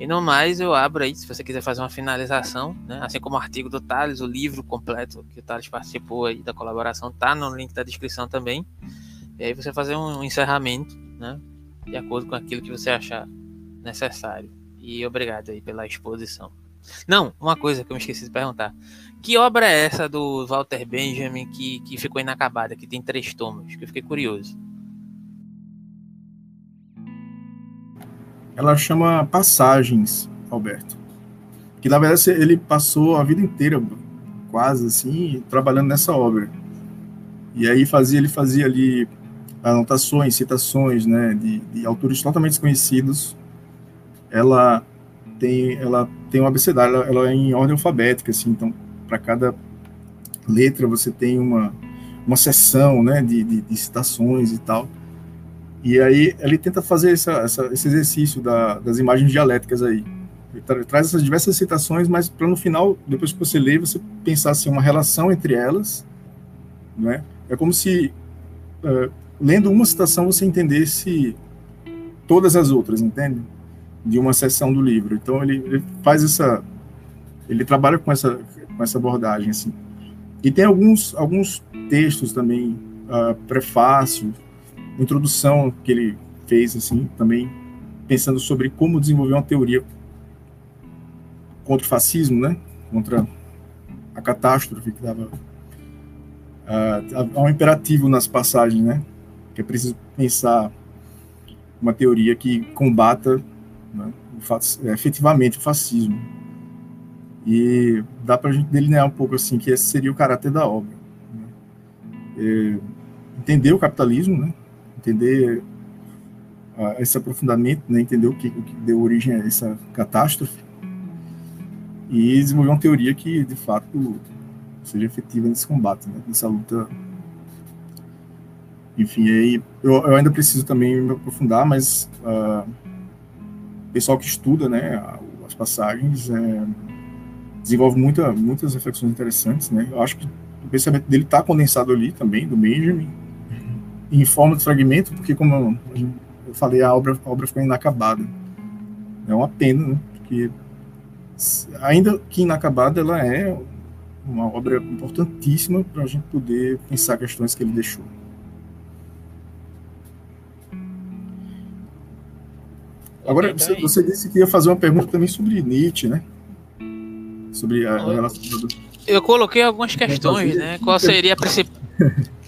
E no mais, eu abro aí, se você quiser fazer uma finalização, né? assim como o artigo do Thales, o livro completo que o Thales participou aí da colaboração, tá no link da descrição também. E aí você fazer um encerramento, né? De acordo com aquilo que você achar necessário. E obrigado aí pela exposição. Não, uma coisa que eu me esqueci de perguntar. Que obra é essa do Walter Benjamin que, que ficou inacabada, que tem três tomos? Que eu fiquei curioso. Ela chama Passagens, Alberto. Que na verdade ele passou a vida inteira, quase assim, trabalhando nessa obra. E aí fazia, ele fazia ali anotações, citações, né, de, de autores totalmente desconhecidos ela tem, ela tem um abecedário, ela, ela é em ordem alfabética, assim, então para cada letra você tem uma, uma seção, né, de, de, de citações e tal. E aí ele tenta fazer essa, essa, esse exercício da, das imagens dialéticas aí. Ele tra traz essas diversas citações, mas para no final, depois que você lê, você pensar assim, uma relação entre elas, né? É como se uh, lendo uma citação você entendesse todas as outras, entende? de uma seção do livro. Então ele, ele, faz essa, ele trabalha com essa com essa abordagem assim. E tem alguns alguns textos também, uh, prefácio, introdução que ele fez assim, também pensando sobre como desenvolver uma teoria contra o fascismo, né? Contra a catástrofe que dava há um imperativo nas passagens, né? Que é preciso pensar uma teoria que combata né, é, efetivamente o fascismo. E dá para a gente delinear um pouco assim que esse seria o caráter da obra. Né? É, entender o capitalismo, né? Entender uh, esse aprofundamento, né? entender o que, o que deu origem a essa catástrofe e desenvolver uma teoria que, de fato, seja efetiva nesse combate, né? nessa luta. Enfim, aí eu, eu ainda preciso também me aprofundar, mas uh, pessoal que estuda né, as passagens é, desenvolve muita, muitas reflexões interessantes. Né? Eu acho que o pensamento dele está condensado ali também, do Benjamin, em forma de fragmento, porque, como eu falei, a obra, a obra ficou inacabada. É uma pena, né? porque, ainda que inacabada, ela é uma obra importantíssima para a gente poder pensar questões que ele deixou. Agora, você, você, disse que ia fazer uma pergunta também sobre Nietzsche, né? Sobre a relação do... Eu coloquei algumas questões, né? Qual seria a principal.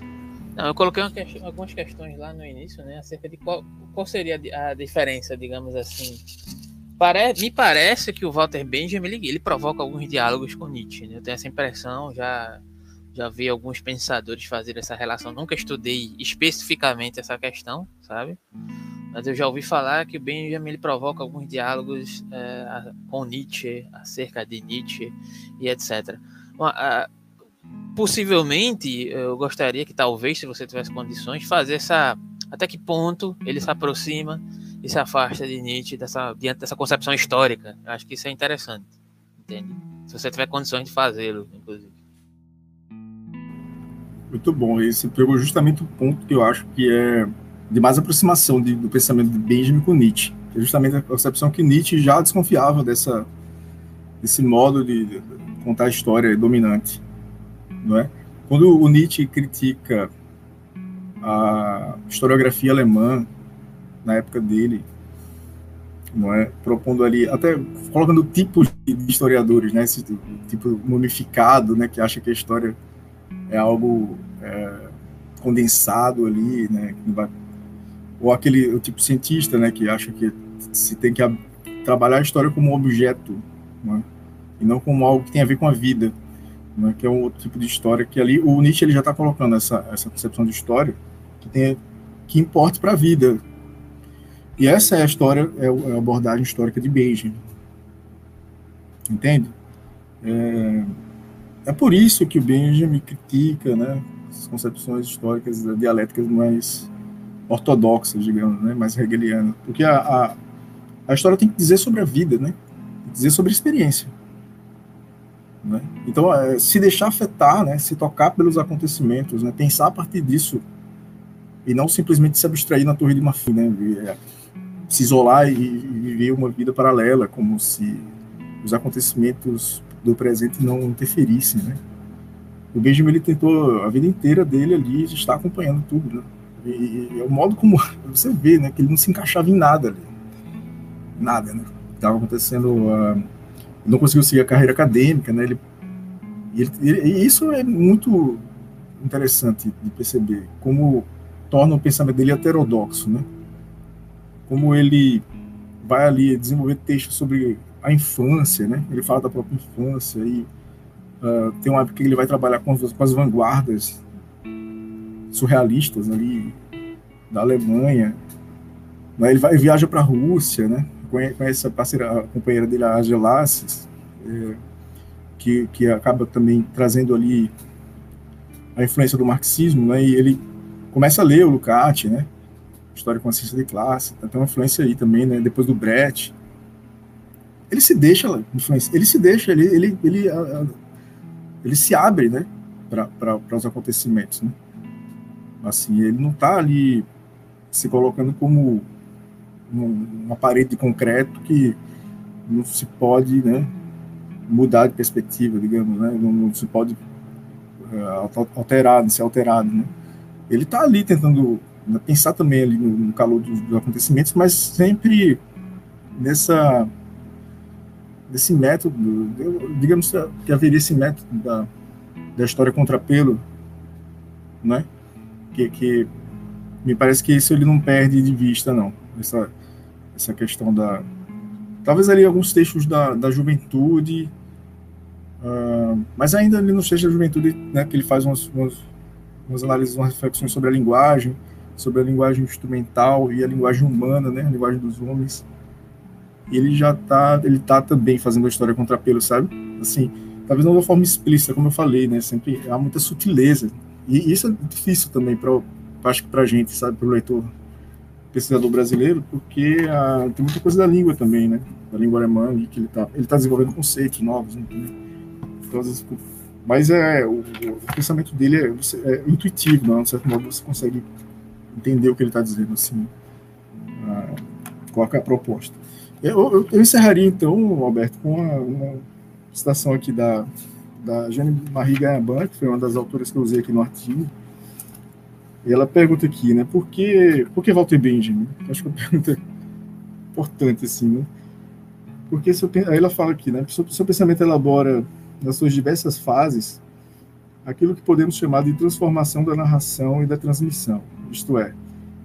Não, eu coloquei que... algumas questões lá no início, né? Acerca de qual, qual seria a diferença, digamos assim. Pare... Me parece que o Walter Benjamin ele, ele provoca alguns diálogos com Nietzsche, né? Eu tenho essa impressão, já já vi alguns pensadores fazer essa relação. Nunca estudei especificamente essa questão, sabe? Mas eu já ouvi falar que o Benjamin ele provoca alguns diálogos é, com Nietzsche, acerca de Nietzsche e etc. Bom, a, possivelmente, eu gostaria que talvez, se você tivesse condições, fazer essa. Até que ponto ele se aproxima e se afasta de Nietzsche dessa, diante dessa concepção histórica. Eu acho que isso é interessante, entende? Se você tiver condições de fazê-lo, inclusive. Muito bom. Esse pegou justamente o ponto que eu acho que é de mais aproximação de, do pensamento de Benjamin com Nietzsche, é justamente a concepção que Nietzsche já desconfiava dessa desse modo de, de contar a história dominante, não é? Quando o Nietzsche critica a historiografia alemã na época dele, não é? Propondo ali, até colocando tipos de historiadores, né? Esse tipo mumificado, né? Que acha que a história é algo é, condensado ali, né? Ou aquele o tipo cientista, né? Que acha que se tem que trabalhar a história como um objeto, não é? e não como algo que tem a ver com a vida, né? Que é um outro tipo de história que ali o Nietzsche ele já está colocando essa essa concepção de história que tem que importe para a vida, e essa é a história, é, é a abordagem histórica de Benjamin. Entende? É, é por isso que o Benjamin critica né, as concepções históricas dialéticas mais ortodoxas, digamos, né, mais hegelianas. Porque a, a, a, história tem que dizer sobre a vida, né? dizer sobre a experiência. Né? Então, é, se deixar afetar, né, se tocar pelos acontecimentos, né, pensar a partir disso, e não simplesmente se abstrair na torre de marfim, né? É, se isolar e, viver uma vida paralela, como se os acontecimentos do presente não interferissem, né? O Benjamin ele tentou a vida inteira dele ali estar acompanhando tudo, né? E, e é o modo como você vê, né, que ele não se encaixava em nada ali, nada, né? Estava acontecendo, uh, não conseguiu seguir a carreira acadêmica, né? Ele, ele, e isso é muito interessante de perceber, como torna o pensamento dele heterodoxo, né? como ele vai ali desenvolver textos sobre a infância, né? Ele fala da própria infância e uh, tem uma época que ele vai trabalhar com, com as vanguardas surrealistas ali da Alemanha. Né? Ele vai viaja para a Rússia, né? Conhece a parceira, a companheira dele, a Gelasses, é, que, que acaba também trazendo ali a influência do marxismo, né? E ele começa a ler o Lukács, né? história com a ciência de classe, tem uma influência aí também, né? Depois do Brett. Ele se deixa influenciar, ele se deixa, ele, ele, ele, ele se abre, né? Para os acontecimentos, né? Assim, ele não está ali se colocando como uma parede de concreto que não se pode, né? Mudar de perspectiva, digamos, né? Não, não se pode uh, alterar, ser alterado, né? Ele está ali tentando pensar também ali no, no calor dos, dos, acontecimentos, mas sempre nessa nesse método, digamos que haveria esse método da, da história contrapelo, né? Que, que me parece que isso ele não perde de vista, não. Essa, essa questão da. Talvez ali alguns textos da, da juventude, uh, mas ainda ali nos textos da juventude, né, que ele faz umas, umas, umas análises, umas reflexões sobre a linguagem, sobre a linguagem instrumental e a linguagem humana, né, a linguagem dos homens. E ele já tá, ele tá também fazendo a história contra pelo, sabe? Assim, talvez não uma forma explícita, como eu falei, né, sempre há muita sutileza. E isso é difícil também para acho que para a gente, sabe, para o leitor pesquisador brasileiro, porque ah, tem muita coisa da língua também, né, da língua alemã, que ele tá, ele tá desenvolvendo conceitos novos, né, então, vezes, mas é o, o pensamento dele é, é intuitivo, não, de certo modo você consegue entender o que ele está dizendo, assim, ah, qual é a proposta. Eu, eu, eu, encerraria, então, Alberto, com uma, uma citação aqui da, da Jane Marie Gaillaban, que foi uma das autoras que eu usei aqui no artigo, e ela pergunta aqui, né, por que, por que Walter Benjamin? Acho que é uma pergunta importante, assim, né? Porque seu, aí ela fala aqui, né, seu, seu pensamento elabora nas suas diversas fases aquilo que podemos chamar de transformação da narração e da transmissão, isto é,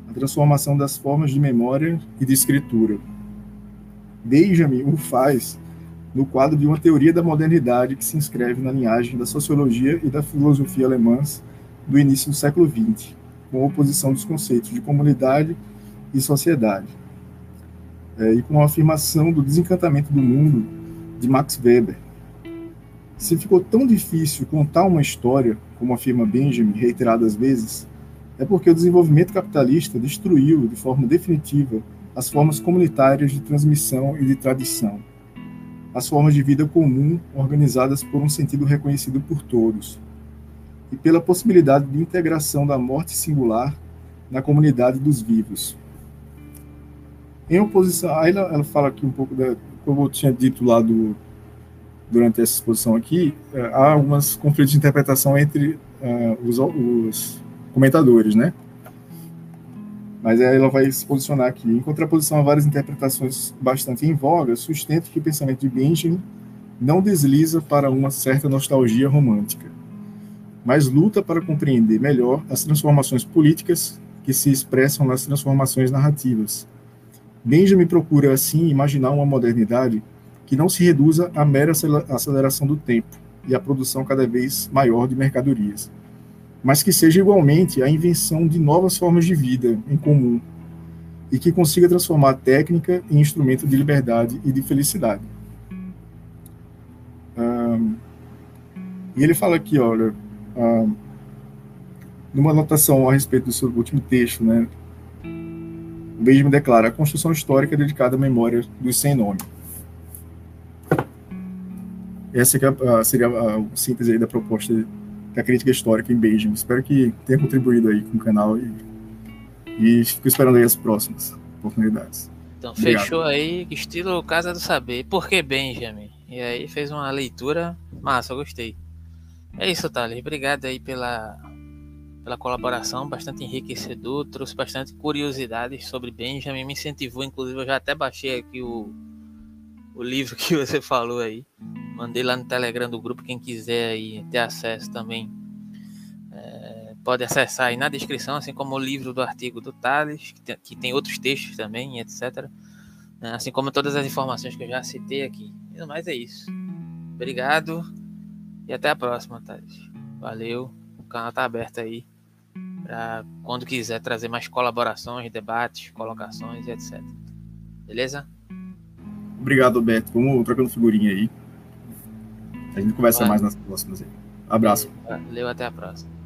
a transformação das formas de memória e de escritura. Benjamin o faz no quadro de uma teoria da modernidade que se inscreve na linhagem da sociologia e da filosofia alemãs do início do século XX, com oposição dos conceitos de comunidade e sociedade, é, e com a afirmação do desencantamento do mundo de Max Weber, se ficou tão difícil contar uma história, como afirma Benjamin reiteradas vezes, é porque o desenvolvimento capitalista destruiu de forma definitiva as formas comunitárias de transmissão e de tradição, as formas de vida comum organizadas por um sentido reconhecido por todos, e pela possibilidade de integração da morte singular na comunidade dos vivos. Em oposição, aí ela, ela fala aqui um pouco da, como eu tinha dito lá do, durante essa exposição aqui, é, há alguns conflitos de interpretação entre uh, os, os, comentadores, né? Mas aí ela vai se posicionar aqui. Em contraposição a várias interpretações bastante em voga, sustenta que o pensamento de Benjamin não desliza para uma certa nostalgia romântica, mas luta para compreender melhor as transformações políticas que se expressam nas transformações narrativas. Benjamin procura, assim, imaginar uma modernidade que não se reduza à mera aceleração do tempo e à produção cada vez maior de mercadorias, mas que seja igualmente a invenção de novas formas de vida em comum e que consiga transformar a técnica em instrumento de liberdade e de felicidade. Um, e ele fala aqui, olha, um, numa anotação a respeito do seu último texto, né, o Benjamin declara a construção histórica dedicada à memória dos sem nome essa é seria a, síntese da proposta da crítica histórica em Benjamin. Espero que tenha contribuído aí com o canal e, e fico esperando aí as próximas oportunidades. Então, Obrigado. fechou aí, estilo Casa do Saber. Por que Benjamin? E aí fez uma leitura massa, eu gostei. É isso, Thales. Obrigado aí pela, pela colaboração, bastante enriquecedor, trouxe bastante curiosidades sobre Benjamin, me incentivou, inclusive eu já até baixei aqui o, o livro que você falou aí. Mandei lá no Telegram do grupo, quem quiser aí ter acesso também. É, pode acessar aí na descrição, assim como o livro do artigo do Thales, que tem, que tem outros textos também, etc. É, assim como todas as informações que eu já citei aqui. Mais é isso. Obrigado e até a próxima, Thales. Valeu. O canal tá aberto aí para quando quiser trazer mais colaborações, debates, colocações e etc. Beleza? Obrigado, Beto. Vamos trocando figurinha aí. A gente conversa Vai. mais nas próximas aí. Abraço. Valeu, até a próxima.